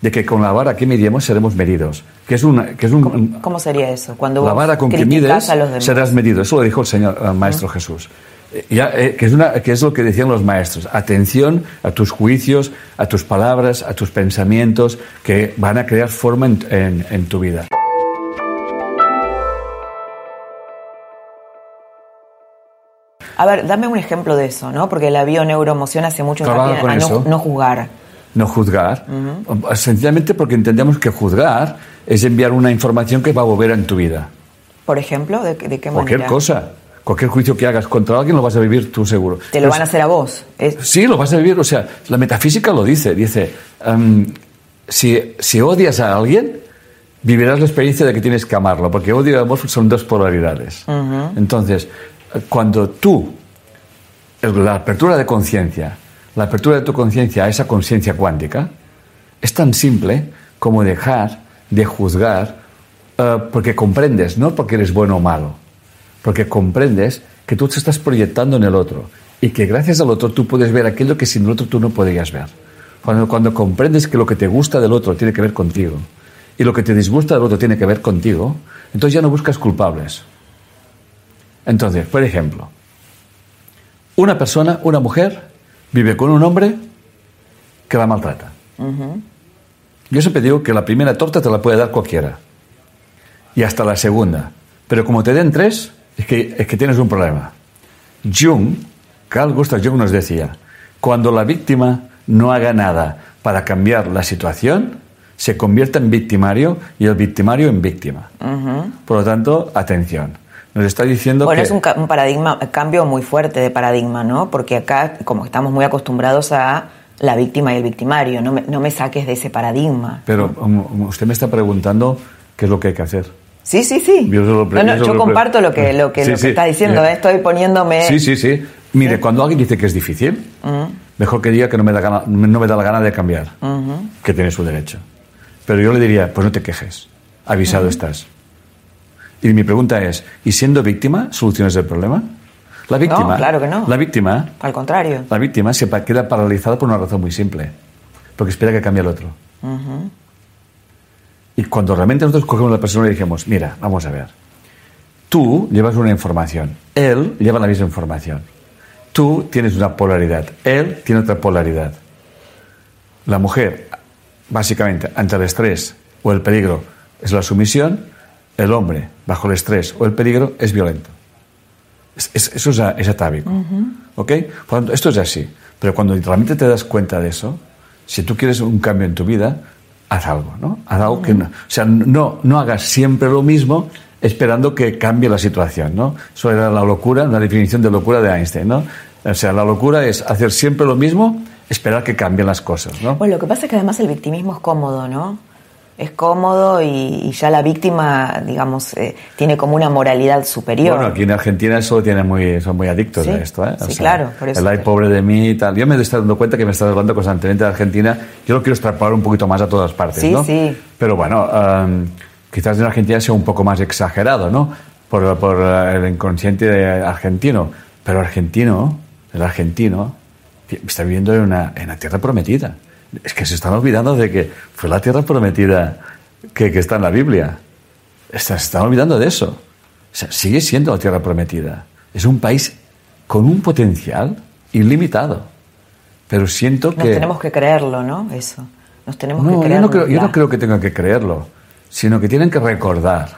de que con la vara que medimos seremos medidos. Que es que es un, ¿Cómo, sería eso? Cuando la vara con que mides serás medido. Eso lo dijo el Señor, el Maestro Jesús. Eh, ya, eh, que, es una, que es lo que decían los maestros. Atención a tus juicios, a tus palabras, a tus pensamientos, que van a crear forma en, en, en tu vida. A ver, dame un ejemplo de eso, ¿no? Porque la bioneuroemoción hace mucho hincapié a no, no, juzgar. No juzgar, sencillamente porque entendemos que juzgar es enviar una información que va a volver en tu vida. Por ejemplo, ¿de, de qué manera? Cualquier cosa. Cualquier juicio que hagas contra alguien lo vas a vivir tú seguro. Te lo van a hacer a vos. Sí, lo vas a vivir. O sea, la metafísica lo dice. Dice, si, si odias a alguien, vivirás la experiencia de que tienes que amarlo, porque odio y amor son dos polaridades. Entonces, cuando tú, la apertura de conciencia, la apertura de tu conciencia a esa conciencia cuántica, es tan simple como dejar de juzgar eh, porque comprendes, no porque eres bueno o malo, porque comprendes que tú te estás proyectando en el otro y que gracias al otro tú puedes ver aquello que sin el otro tú no podrías ver. Cuando, cuando comprendes que lo que te gusta del otro tiene que ver contigo y lo que te disgusta del otro tiene que ver contigo, entonces ya no buscas culpables. Entonces, por ejemplo, una persona, una mujer, vive con un hombre que la maltrata. Yo siempre digo que la primera torta te la puede dar cualquiera. Y hasta la segunda. Pero como te den tres, es que, es que tienes un problema. Jung, Carl Gustav Jung nos decía, cuando la víctima no haga nada para cambiar la situación, se convierte en victimario y el victimario en víctima. Por lo tanto, atención. Nos está diciendo bueno, que... es un, un paradigma, cambio muy fuerte de paradigma, ¿no? Porque acá, como estamos muy acostumbrados a la víctima y el victimario, no me, no me saques de ese paradigma. Pero um, usted me está preguntando qué es lo que hay que hacer. Sí, sí, sí. Yo, no, no, yo comparto lo que, lo que, sí, lo que sí, está diciendo, ¿eh? estoy poniéndome... Sí, sí, sí. Mire, ¿Sí? cuando alguien dice que es difícil, uh -huh. mejor que diga que no me, da gana, no me da la gana de cambiar, uh -huh. que tiene su derecho. Pero yo le diría, pues no te quejes, avisado uh -huh. estás. Y mi pregunta es, ¿y siendo víctima soluciones el problema? La víctima, no, claro que no. La víctima, al contrario. La víctima se queda paralizada por una razón muy simple, porque espera que cambie el otro. Uh -huh. Y cuando realmente nosotros cogemos a la persona y dijimos, mira, vamos a ver, tú llevas una información, él lleva la misma información. Tú tienes una polaridad, él tiene otra polaridad. La mujer, básicamente, ante el estrés o el peligro, es la sumisión, el hombre, bajo el estrés o el peligro, es violento. Es, es, eso es, atávico. Uh -huh. ¿Ok? Por tanto, esto es así. Pero cuando realmente te das cuenta de eso, si tú quieres un cambio en tu vida, haz algo, ¿no? Haz algo uh -huh. que no. O sea, no, no hagas siempre lo mismo esperando que cambie la situación, ¿no? Eso era la locura, una definición de locura de Einstein, ¿no? O sea, la locura es hacer siempre lo mismo, esperar que cambien las cosas, ¿no? Bueno, lo que pasa es que además el victimismo es cómodo, ¿no? Es cómodo y, y, ya la víctima, digamos, eh, tiene como una moralidad superior. Bueno, aquí en Argentina eso tiene muy, son muy adictos sí, a esto, ¿eh? O sí, sea, claro, por eso. El ay pobre de mí y tal. Yo me estoy dando cuenta que me estás hablando constantemente de Argentina. Yo lo quiero extrapolar un poquito más a todas partes, sí, ¿no? Sí, Pero bueno, um, quizás en Argentina sea un poco más exagerado, ¿no? Por, por el inconsciente argentino. Pero argentino, el argentino, está viviendo en una, en una tierra prometida es que se están olvidando de que fue la tierra prometida que, que está en la Biblia. Se están olvidando de eso. O sea, sigue siendo la tierra prometida. Es un país con un potencial ilimitado. Pero siento que... Nos tenemos que creerlo, ¿no? Eso. Nos tenemos no, que creerlo. Yo no, creo, yo no creo que tengan que creerlo, sino que tienen que recordar.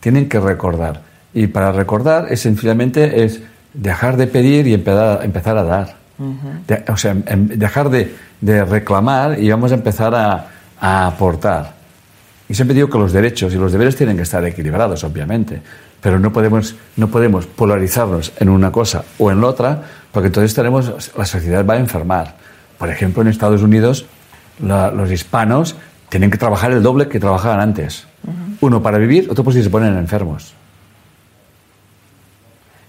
Tienen que recordar. Y para recordar, es sencillamente es dejar de pedir y empezar, empezar a dar. Uh -huh. de, o sea, en, dejar de, de, reclamar y vamos a empezar a, a, aportar. Y siempre digo que los derechos y los deberes tienen que estar equilibrados, obviamente, pero no podemos, no podemos polarizarnos en una cosa o en la otra, porque entonces tenemos, la sociedad va a enfermar. Por ejemplo, en Estados Unidos la- los hispanos tienen que trabajar el doble que trabajaban antes. Uno para vivir, otro por si se ponen enfermos.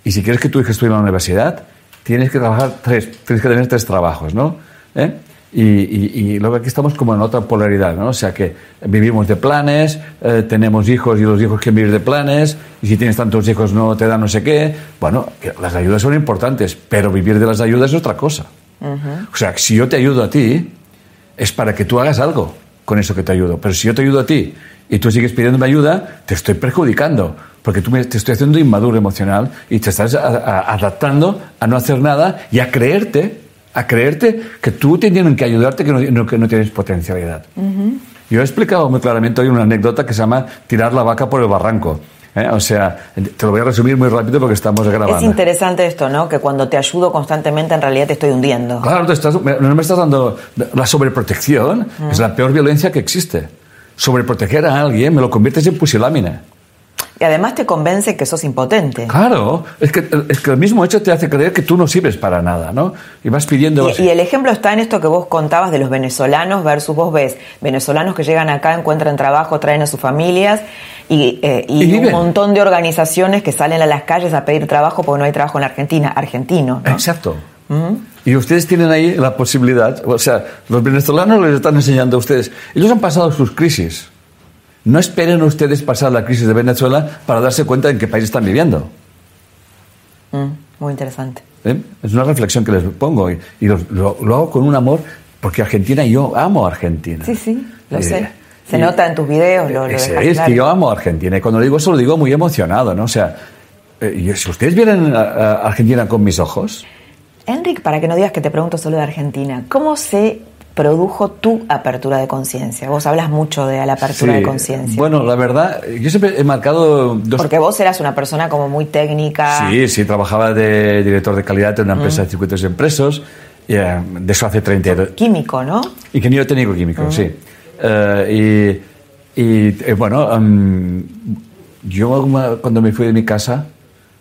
Y si quieres que tu hijo estudie en la universidad, tienes que trabajar tres, tienes que tener tres trabajos, ¿no? ¿Eh? Y, y- y luego aquí estamos como en otra polaridad, ¿no? O sea que vivimos de planes, eh, tenemos hijos y los hijos quieren vivir de planes, y si tienes tantos hijos no te dan no sé qué. Bueno, que las ayudas son importantes, pero vivir de las ayudas es otra cosa. O sea, si yo te ayudo a ti, es para que tú hagas algo con eso que te ayudo. Pero si yo te ayudo a ti y tú sigues pidiéndome ayuda, te estoy perjudicando. Porque tú me, te estoy haciendo inmaduro emocional y te estás a- a- adaptando a no hacer nada y a creerte, a creerte que tú te tienen que ayudarte, que no, no- que no tienes potencialidad. Yo he explicado muy claramente hoy una anécdota que se llama tirar la vaca por el barranco. ¿eh? O sea, te lo voy a resumir muy rápido porque estamos grabando. Es interesante esto, ¿no? Que cuando te ayudo constantemente en realidad te estoy hundiendo. Claro, te estás- no me estás dando la sobreprotección, es la peor violencia que existe. Sobreproteger a alguien me lo conviertes en pusilámina. Y además te convence que sos impotente. Claro, es que, es que el mismo hecho te hace creer que tú no sirves para nada, ¿no? Y vas pidiendo... Y, y el ejemplo está en esto que vos contabas de los venezolanos versus vos ves venezolanos que llegan acá, encuentran trabajo, traen a sus familias y, eh, y Y viven. un montón de organizaciones que salen a las calles a pedir trabajo porque no hay trabajo en Argentina, argentino. ¿no? Exacto. Y ustedes tienen ahí la posibilidad, o sea, los venezolanos les están enseñando a ustedes. Ellos han pasado sus crisis. No esperen ustedes pasar la crisis de Venezuela para darse cuenta en qué país están viviendo. Mm, muy interesante. ¿Eh? Es una reflexión que les pongo y, y lo, lo- lo hago con un amor porque Argentina, yo amo a Argentina. Sí, sí, lo Eh, sé. Se y- nota en tus videos, lo, lo es, es claro. que yo amo a Argentina y cuando digo eso lo digo muy emocionado, ¿no? O sea, eh, si ustedes vieran a, a Argentina con mis ojos, Enric, para que no digas que te pregunto solo de Argentina, ¿cómo se produjo tu apertura de conciencia? Vos hablas mucho de la apertura sí, de conciencia. Bueno, la verdad, yo siempre he marcado dos Porque vos eras una persona como muy técnica. Sí, sí, trabajaba de director de calidad en una empresa de circuitos impresos, y, eh, de eso hace 32. Químico, ¿no? Ingeniero técnico químico, sí. Eh, y, y, eh, bueno, em, yo cuando me fui de mi casa,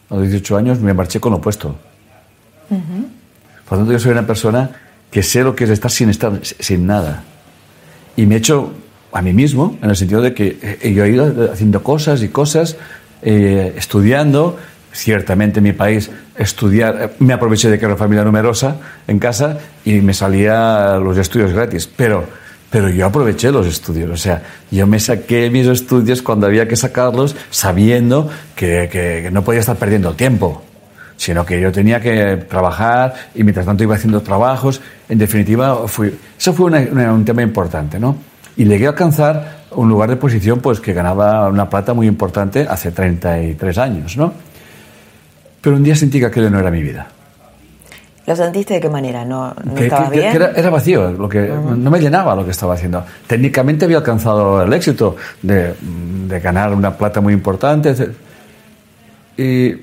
a los 18 años, me marché con lo opuesto. Por lo tanto, yo soy una persona que sé lo que es estar sin estar sin nada. Y me he hecho a mí mismo, en el sentido de que eh, yo he ido haciendo cosas y cosas, eh, estudiando. Ciertamente en mi país estudiar, eh, me aproveché de que era una familia numerosa en casa y me salía los estudios gratis. Pero, pero yo aproveché los estudios, o sea, yo me saqué mis estudios cuando había que sacarlos sabiendo que, que- no podía estar perdiendo tiempo sino que yo tenía que trabajar y mientras tanto iba haciendo trabajos. En definitiva, fui, eso fue una- una- un tema importante, ¿no? Y llegué a alcanzar un lugar de posición pues que ganaba una plata muy importante hace 33 años, ¿no? Pero un día sentí que aquello no era mi vida. ¿Lo sentiste de qué manera? ¿No, no Que- estabas que- que bien? era, era vacío, lo que, no me llenaba lo que estaba haciendo. Técnicamente había alcanzado el éxito de, de ganar una plata muy importante. Y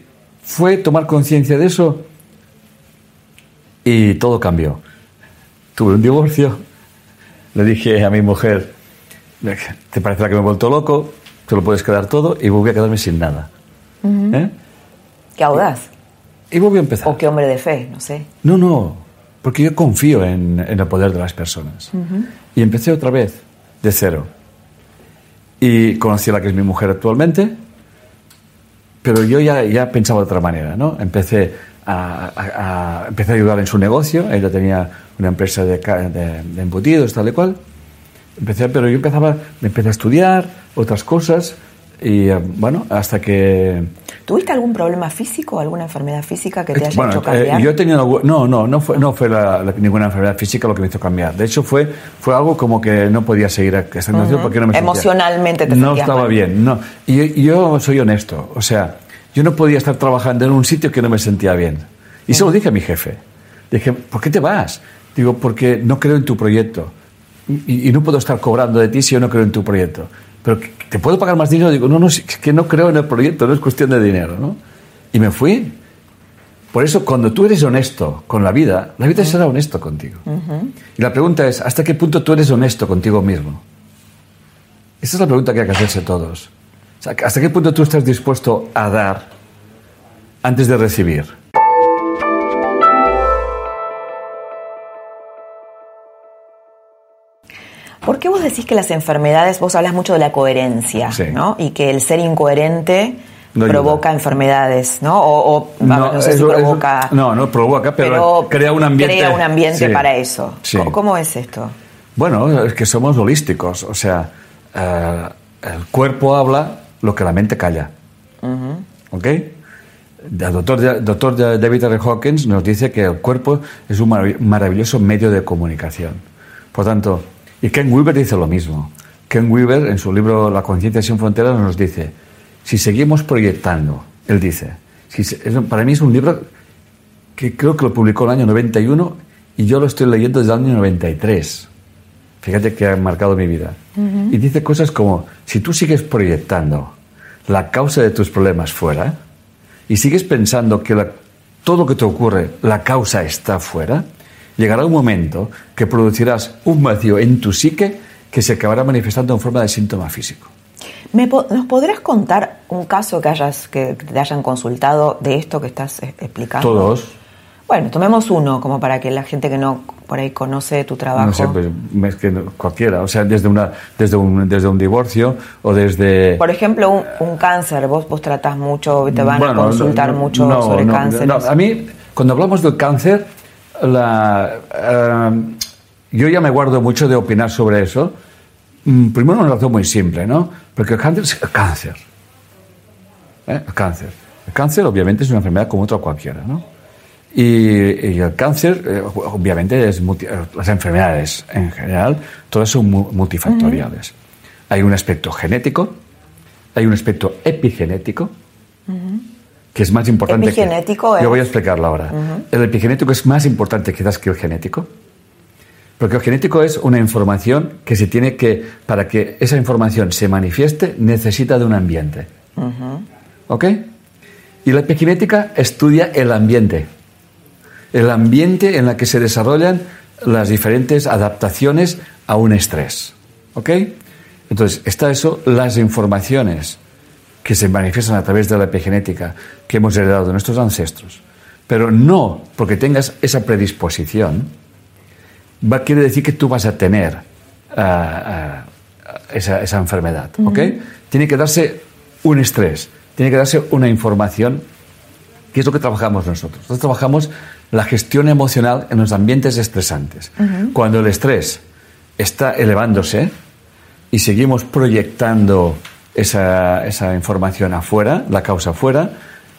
fue tomar conciencia de eso y todo cambió. Tuve un divorcio, le dije a mi mujer, te parecerá que me he vuelto loco, te lo puedes quedar todo y volví a quedarme sin nada. ¿Eh? Qué audaz. Y volví a empezar. O qué hombre de fe, no sé. No, no, porque yo confío en, en el poder de las personas. Y empecé otra vez, de cero. Y conocí a la que es mi mujer actualmente, pero yo ya, ya pensaba de otra manera, ¿no? Empecé a, a- empecé ayudar en su negocio, ella tenía una empresa de, de, de embutidos, tal y cual. Empecé, pero yo empezaba, me empecé a estudiar otras cosas y, eh, bueno, hasta que... ¿Tuviste algún problema físico, alguna enfermedad física que te haya Bueno, hecho eh, cambiar? yo he tenido no, no, no fue, no fue la- la- ninguna enfermedad física lo que me hizo cambiar. De hecho, fue, fue algo como que no podía seguir a esta situación porque no me sentía- Emocionalmente te No estaba mal. bien, no. Y y yo soy honesto, o sea, yo no podía estar trabajando en un sitio que no me sentía bien. Y se lo dije a mi jefe. Dije, ¿por qué te vas? Digo, porque no creo en tu proyecto. Y, y no puedo estar cobrando de ti si yo no creo en tu proyecto. Pero ¿te puedo pagar más dinero? Digo, no, no, es que no creo en el proyecto, no es cuestión de dinero, ¿no? Y me fui. Por eso, cuando tú eres honesto con la vida, la vida será honesto contigo. Y la pregunta es, ¿hasta qué punto tú eres honesto contigo mismo? Esa es la pregunta que hay que hacerse todos. O sea, ¿hasta qué punto tú estás dispuesto a dar antes de recibir? ¿Por qué vos decís que las enfermedades, vos hablas mucho de la coherencia, Sí. ¿no? Y que el ser incoherente No ayuda. provoca enfermedades, ¿no? O, o, vamos, no, sé si eso- provoca... no, no provoca, pero, crea un ambiente. crea un ambiente Sí, para eso. sí. ¿Cómo, cómo es esto? Bueno, es que somos holísticos, o sea, eh, el cuerpo habla lo que la mente calla. ¿Ok? El doctor, doctor David R. Hawkins nos dice que el cuerpo es un marav- maravilloso medio de comunicación. Por tanto, y Ken Wilber dice lo mismo. Ken Wilber, en su libro La conciencia sin fronteras, nos dice, si seguimos proyectando, él dice, si se- es- para mí es un libro que creo que lo publicó en el año 91 y yo lo estoy leyendo desde el año 93. Fíjate que ha marcado mi vida. Y dice cosas como, si tú sigues proyectando la causa de tus problemas fuera y sigues pensando que la- todo lo que te ocurre, la causa está fuera, llegará un momento que producirás un vacío en tu psique que se acabará manifestando en forma de síntoma físico. ¿Me po- ¿Nos podrás contar un caso que, hayas, que te hayan consultado de esto que estás eh, explicando? Todos. Bueno, tomemos uno, como para que la gente que no por ahí conoce tu trabajo. No sé, pues, es que cualquiera, o sea, desde, una, desde, un, desde un divorcio o desde... Por ejemplo, un, un cáncer, vos, vos tratás mucho, te van Bueno, a consultar no, mucho no, sobre cáncer. no. a mí, cuando hablamos del cáncer, la, eh, yo ya me guardo mucho de opinar sobre eso. Mm, Primero, una razón muy simple, ¿no? Porque el cáncer es el cáncer. ¿Eh? El cáncer. El cáncer, obviamente, es una enfermedad como otra cualquiera, ¿no? Y, y el cáncer, eh, obviamente, es multi- eh, las enfermedades en general, todas son mu- multifactoriales. Hay un aspecto genético, hay un aspecto epigenético, que es más importante. que- Epigenético Yo voy a es- explicarlo ahora. El epigenético es más importante quizás que el genético. Porque el genético es una información que se tiene que, para que esa información se manifieste, necesita de un ambiente. ¿Ok? Y la epigenética estudia el ambiente. El ambiente en el que se desarrollan las diferentes adaptaciones a un estrés. ¿Ok? Entonces, está eso, las informaciones que se manifiestan a través de la epigenética que hemos heredado de nuestros ancestros. Pero no porque tengas esa predisposición, va, quiere decir que tú vas a tener ah, ah, esa, esa enfermedad. ¿ok? Tiene que darse un estrés, tiene que darse una información, que es lo que trabajamos nosotros. Nosotros trabajamos la gestión emocional en los ambientes estresantes. Cuando el estrés está elevándose y seguimos proyectando esa, esa información afuera, la causa afuera,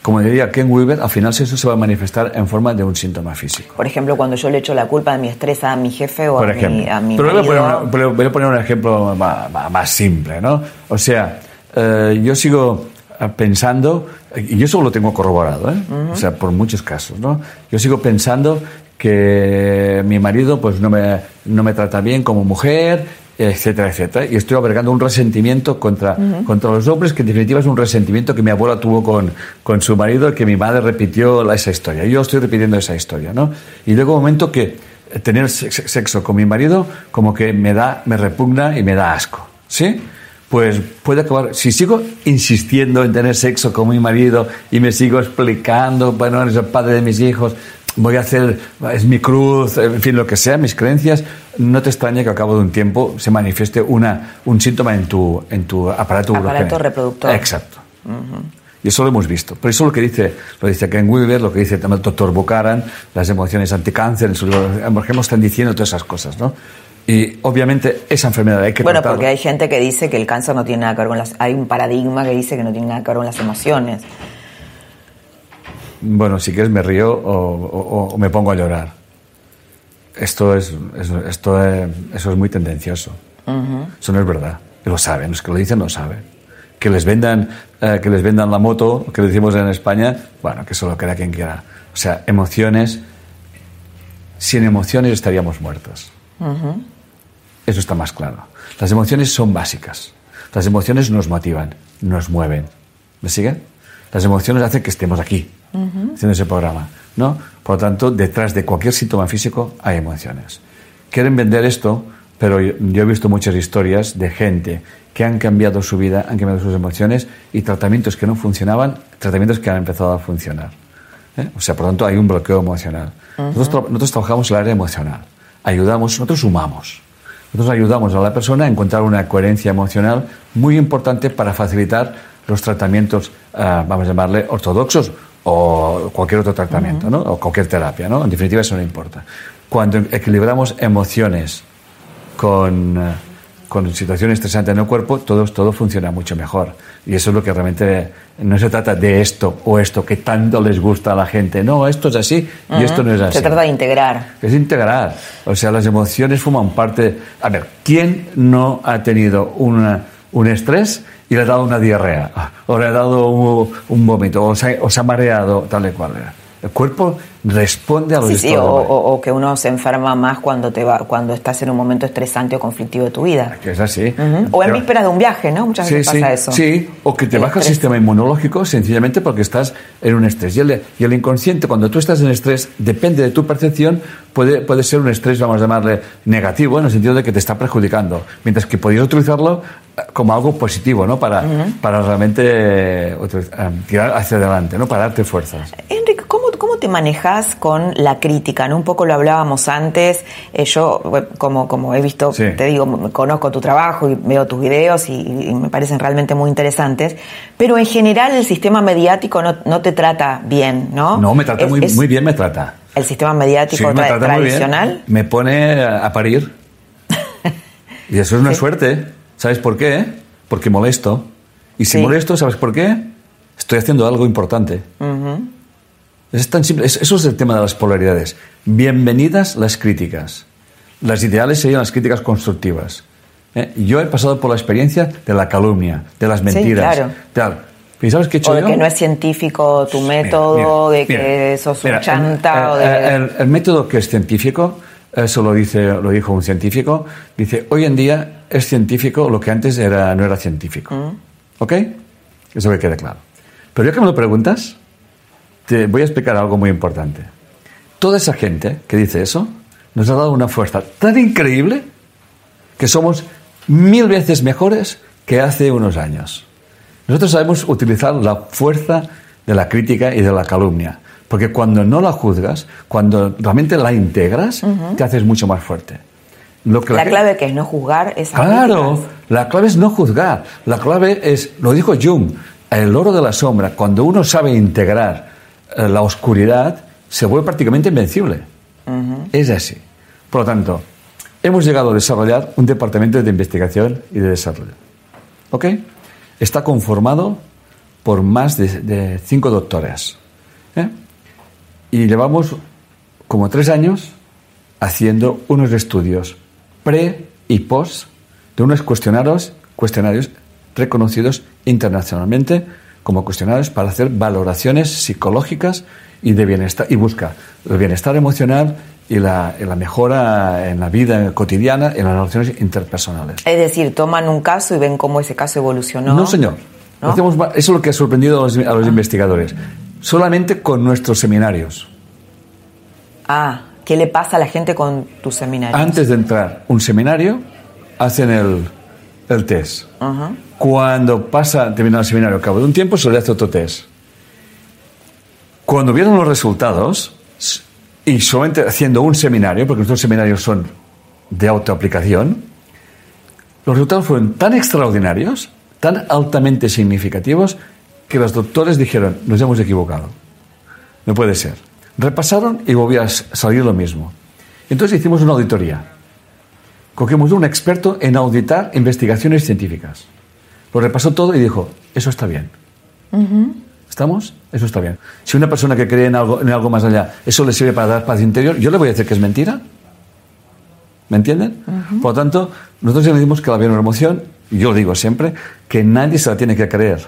como diría Ken Weaver, al final eso se va a manifestar en forma de un síntoma físico. Por ejemplo, cuando yo le echo la culpa de mi estrés a mi jefe o por a, mi, a mi Pero voy a, poner marido. voy a poner un ejemplo más, más- simple, ¿no? O sea, eh, yo sigo eh, pensando, y yo eso lo tengo corroborado, ¿eh? O sea, por muchos casos, ¿no? Yo sigo pensando que mi marido pues no me, no me trata bien como mujer, etcétera, etcétera. Y estoy albergando un resentimiento contra, contra los hombres, que en definitiva es un resentimiento que mi abuela tuvo con, con su marido, que mi madre repitió la- esa historia. Yo estoy repitiendo esa historia, ¿no? Y luego un momento que tener sex- sexo con mi marido como que me da, me repugna y me da asco, ¿sí? Pues puede acabar, si sigo insistiendo en tener sexo con mi marido y me sigo explicando, bueno, eres el padre de mis hijos, voy a hacer, es mi cruz, en fin, lo que sea, mis creencias, no te extraña que al cabo de un tiempo se manifieste una, un síntoma en tu, en tu aparato, Aparato reproductor. Exacto. Y eso lo hemos visto. Por eso lo que dice, lo dice Ken Wilber, lo que dice también el doctor Buchanan, las emociones anticáncer, libro, Emergemos, están diciendo todas esas cosas, ¿no? Y obviamente esa enfermedad hay que Bueno, tratarla. porque hay gente que dice que el cáncer no tiene nada que ver con las... Hay un paradigma que dice que no tiene nada que ver con las emociones. Bueno, si quieres me río o, o- o me pongo a llorar. Esto es, es- esto es- eso es muy tendencioso. Eso no es verdad. Lo saben, los que lo dicen lo saben. Que les vendan, eh, que les vendan la moto, que le decimos en España, bueno, que eso lo crea quien quiera. O sea, emociones, sin emociones estaríamos muertos. Eso está más claro. Las emociones son básicas. Las emociones nos motivan, nos mueven. ¿Me sigue? Las emociones hacen que estemos aquí, haciendo ese programa. ¿no? Por lo tanto, detrás de cualquier síntoma físico hay emociones. Quieren vender esto, pero yo, yo he visto muchas historias de gente que han cambiado su vida, han cambiado sus emociones y tratamientos que no funcionaban, tratamientos que han empezado a funcionar. ¿eh? O sea, por lo tanto, hay un bloqueo emocional. nosotros, tra- nosotros trabajamos en el área emocional. Ayudamos, nosotros sumamos. nosotros ayudamos a la persona a encontrar una coherencia emocional muy importante para facilitar los tratamientos, ah, vamos a llamarle ortodoxos o cualquier otro tratamiento, ¿no? O cualquier terapia, ¿no? En definitiva, eso no importa. Cuando equilibramos emociones con, eh, con situaciones estresantes en el cuerpo, todo, todo funciona mucho mejor. Y eso es lo que realmente no se trata de esto o esto que tanto les gusta a la gente. No, esto es así y esto no es así. Se trata de integrar. Es integrar. O sea, las emociones forman parte. A ver, ¿quién no ha tenido una, un estrés y le ha dado una diarrea? O le ha dado un, un vómito, o se, o se ha mareado, tal y cual. El cuerpo responde a los sí, sí, o, o, o, que uno se enferma más cuando te va, cuando estás en un momento estresante o conflictivo de tu vida. Que es así. Uh -huh. O en vísperas de un viaje, ¿no? Muchas veces sí, pasa eso. Sí, o que te El baja el estrés. sistema inmunológico sencillamente porque estás en un estrés. Y el, y el inconsciente, cuando tú estás en estrés, depende de tu percepción, puede, puede ser un estrés, vamos a llamarle negativo, en el sentido de que te está perjudicando. Mientras que podrías utilizarlo eh, como algo positivo, ¿no? Para, para realmente eh, eh, tirar hacia adelante, ¿no? Para darte fuerzas. Enrique, ¿cómo, ¿cómo te manejas con la crítica? ¿no? Un poco lo hablábamos antes. Eh, yo, bueno, como, como he visto, Sí. te digo, conozco tu trabajo y veo tus videos y, y me parecen realmente muy interesantes. Pero en general el sistema mediático no, no te trata bien, ¿no? No, me trata Es- muy, es muy bien, me trata. El sistema mediático Sí, me tra- muy bien. tradicional. Me pone a parir. Y eso es una Sí. suerte. ¿Sabes por qué? Porque molesto. Y si molesto, ¿sabes por qué? Estoy haciendo algo importante. Es tan simple. Es- eso es el tema de las polaridades. Bienvenidas las críticas. Las ideales serían las críticas constructivas. ¿eh? Yo he pasado por la experiencia de la calumnia, de las mentiras. claro. tal. ¿Y sabes qué he hecho O de yo? que no es científico tu Mira, método, mira, de que mira. sos un Mira, chanta el, o de... el- el método que es científico, eso lo, dice, lo dijo un científico, dice, hoy en día es científico lo que antes era, no era científico. Mm. ¿Ok? Eso que quede claro. Pero ya que me lo preguntas, te voy a explicar algo muy importante. Toda esa gente que dice eso nos ha dado una fuerza tan increíble que somos mil veces mejores que hace unos años. Nosotros sabemos utilizar la fuerza de la crítica y de la calumnia, porque cuando no la juzgas, cuando realmente la integras, te haces mucho más fuerte. Lo que la clave que es no juzgar esas Claro, críticas. la clave es no juzgar. La clave es, lo dijo Jung, el oro de la sombra. Cuando uno sabe integrar la oscuridad, se vuelve prácticamente invencible. Es así. Por lo tanto, hemos llegado a desarrollar un departamento de investigación y de desarrollo. ¿Ok? Está conformado por más de, de cinco doctores. ¿eh? Y llevamos como tres años haciendo unos estudios pre y post de unos cuestionarios, cuestionarios reconocidos internacionalmente como cuestionarios para hacer valoraciones psicológicas y de bienestar y busca el bienestar emocional y la, y la mejora en la vida cotidiana, en las relaciones interpersonales. Es decir, toman un caso y ven cómo ese caso evolucionó. No, señor. ¿No? Hacemos eso es lo que ha sorprendido a los, a los investigadores. Solamente con nuestros seminarios. Ah, ¿qué le pasa a la gente con tus seminarios? Antes de entrar un seminario, hacen el, el test. Cuando pasa, termina el seminario, al cabo de un tiempo, se le hace otro test. Cuando vieron los resultados, y solamente haciendo un seminario, porque nuestros seminarios son de autoaplicación, los resultados fueron tan extraordinarios, tan altamente significativos, que los doctores dijeron, nos hemos equivocado. No puede ser. Repasaron y volvió a salir lo mismo. Entonces hicimos una auditoría. Cogimos un experto en auditar investigaciones científicas. Lo repasó todo y dijo, eso está bien. ¿Estamos? Eso está bien. Si una persona que cree en algo, en algo más allá, eso le sirve para dar paz interior, yo le voy a decir que es mentira. ¿Me entienden? Por lo tanto, nosotros ya decimos que la bioemoción, yo digo siempre, que nadie se la tiene que creer.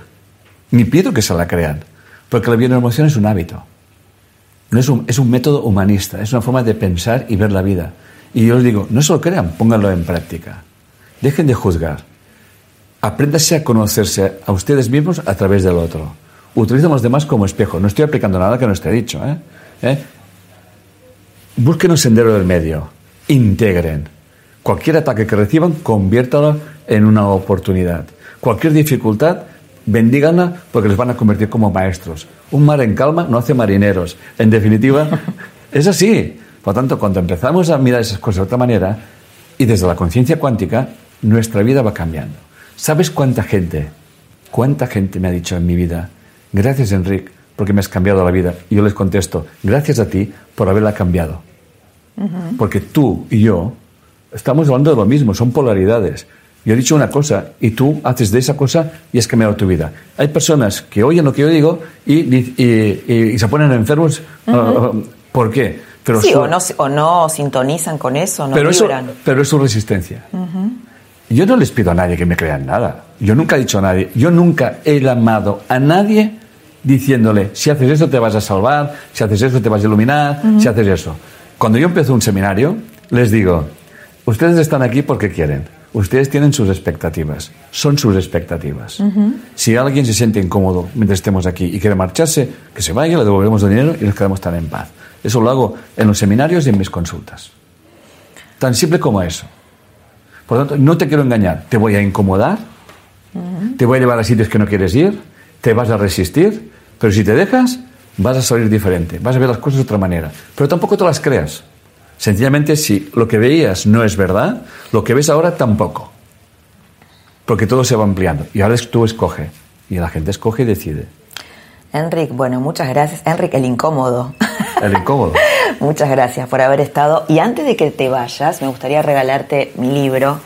Ni pido que se la crean. Porque la bioemoción es un hábito. No es un, es un método humanista, es una forma de pensar y ver la vida. Y yo les digo, no se lo crean, pónganlo en práctica. Dejen de juzgar. Apréndase a conocerse a ustedes mismos a través del otro. Utilicen a los demás como espejo. No estoy aplicando nada que no esté dicho. ¿eh? ¿Eh? Busquen un sendero del medio. Integren. Cualquier ataque que reciban, conviértalo en una oportunidad. Cualquier dificultad, bendíganla porque les van a convertir como maestros. Un mar en calma no hace marineros. En definitiva, es así. Por lo tanto, cuando empezamos a mirar esas cosas de otra manera, Y desde la conciencia cuántica, nuestra vida va cambiando. ¿Sabes cuánta gente, cuánta gente me ha dicho en mi vida, gracias Enrique, porque me has cambiado la vida? Y yo les contesto, gracias a ti por haberla cambiado. Porque tú y yo estamos hablando de lo mismo, son polaridades. Yo he dicho una cosa y tú haces de esa cosa y has cambiado tu vida. Hay personas que oyen lo que yo digo y, se ponen enfermos. Ah, ¿Por qué? Pero sí, o, no, o, no, sintonizan con eso, no pero Eso, pero es su resistencia. Yo no les pido a nadie que me crean nada. Yo nunca he dicho a nadie, yo nunca he amado a nadie diciéndole, si haces eso te vas a salvar, si haces eso te vas a iluminar, si haces eso. Cuando yo empiezo un seminario, les digo, ustedes están aquí porque quieren. Ustedes tienen sus expectativas, son sus expectativas. Si alguien se siente incómodo mientras estemos aquí y quiere marcharse, que se vaya, le devolvemos el dinero y nos quedamos tan en paz. Eso lo hago en los seminarios y en mis consultas. Tan simple como eso. Por lo tanto, no te quiero engañar, te voy a incomodar, te voy a llevar a sitios que no quieres ir, te vas a resistir, pero si te dejas, vas a salir diferente, vas a ver las cosas de otra manera. Pero tampoco te las creas. Sencillamente, si lo que veías no es verdad, lo que ves ahora tampoco. Porque todo se va ampliando. Y ahora tú escoge. Y la gente escoge y decide. Enrique, bueno, muchas gracias. Enrique, el incómodo. El incómodo. muchas gracias por haber estado. Y antes de que te vayas, me gustaría regalarte mi libro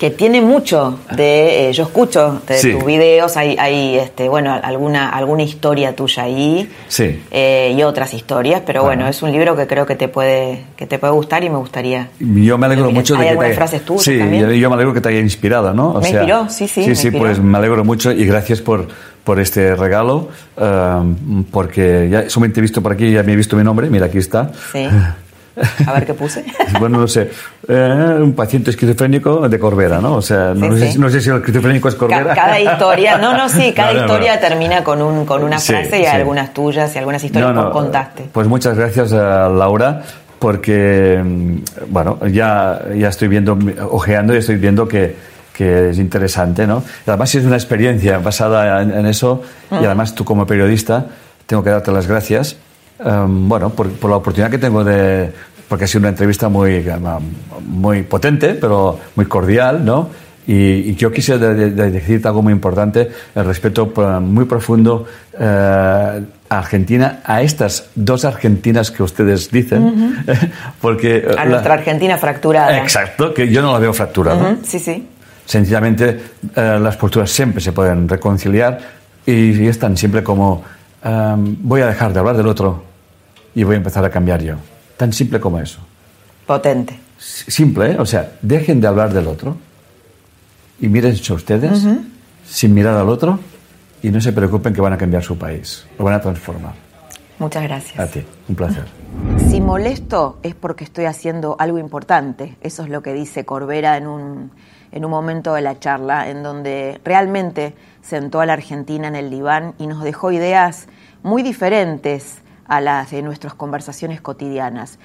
que tiene mucho de, eh, yo escucho de tus videos, hay, hay este, bueno, alguna, alguna historia tuya ahí sí. Eh, y otras historias, pero bueno, es un libro que creo que te puede, que te puede gustar y me gustaría. Yo me alegro mucho de que frases tuyas sí, yo me alegro que te haya inspirado, ¿no? me inspiró, sí, sí. Sí, sí, pues me alegro mucho y gracias por, por este regalo, um, porque ya solamente he visto por aquí, ya me he visto mi nombre, mira, aquí está. Sí. A ver qué puse. bueno, no sé. Eh, un paciente esquizofrénico de Corbera, ¿no? O sea, no, sé, si el esquizofrénico es Corbera. Cada, historia, no, no, sí, cada historia termina con, un, con una frase y algunas tuyas y algunas historias que contaste. Pues muchas gracias, a Laura porque, mm, bueno, ya, ya estoy viendo, ojeando y estoy viendo que, que es interesante, ¿no? Y además es una experiencia basada en, eso y mm. además tú como periodista tengo que darte las gracias Em, bueno, por, la oportunidad que tengo de, porque ha sido una entrevista muy, muy potente, pero muy cordial, ¿no? Y, yo quisiera decirte algo muy importante, el respeto muy profundo eh, a Argentina, a estas dos Argentinas que ustedes dicen, porque... A nuestra Argentina fracturada. Exacto, que yo no la veo fracturada. Sí, sí. Sencillamente, eh, las posturas siempre se pueden reconciliar y, están siempre como, em, voy a dejar de hablar del otro y voy a empezar a cambiar yo. Tan simple como eso. Potente. Simple, ¿eh? O sea, dejen de hablar del otro y mírense ustedes sin mirar al otro y no se preocupen que van a cambiar su país, lo van a transformar. Muchas gracias. A ti, un placer. Si molesto es porque estoy haciendo algo importante. Eso es lo que dice Corbera en un, en un momento de la charla, en donde realmente sentó a la Argentina en el diván y nos dejó ideas muy diferentes a las de nuestras conversaciones cotidianas.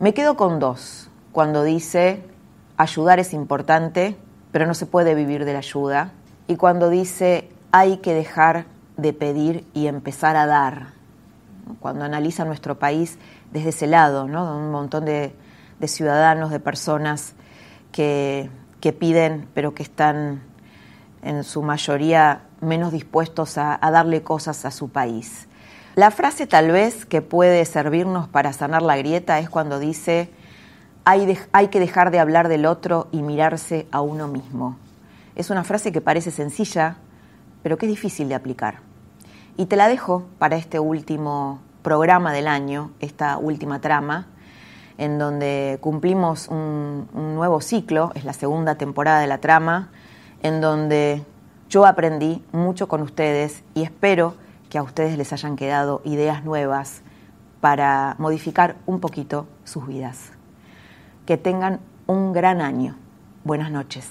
Me quedo con dos, cuando dice ayudar es importante, pero no se puede vivir de la ayuda, y cuando dice hay que dejar de pedir y empezar a dar, cuando analiza nuestro país desde ese lado, ¿no? un montón de, ciudadanos, de personas que, piden, pero que están en su mayoría menos dispuestos a darle cosas a su país. La frase tal vez que puede servirnos para sanar la grieta es cuando dice, hay, hay, que dejar de hablar del otro y mirarse a uno mismo. Es una frase que parece sencilla, pero que es difícil de aplicar. Y te la dejo para este último programa del año, esta última trama, en donde cumplimos un, nuevo ciclo, es la segunda temporada de la trama, en donde yo aprendí mucho con ustedes y espero que a ustedes les hayan quedado ideas nuevas para modificar un poquito sus vidas. Que tengan un gran año. Buenas noches.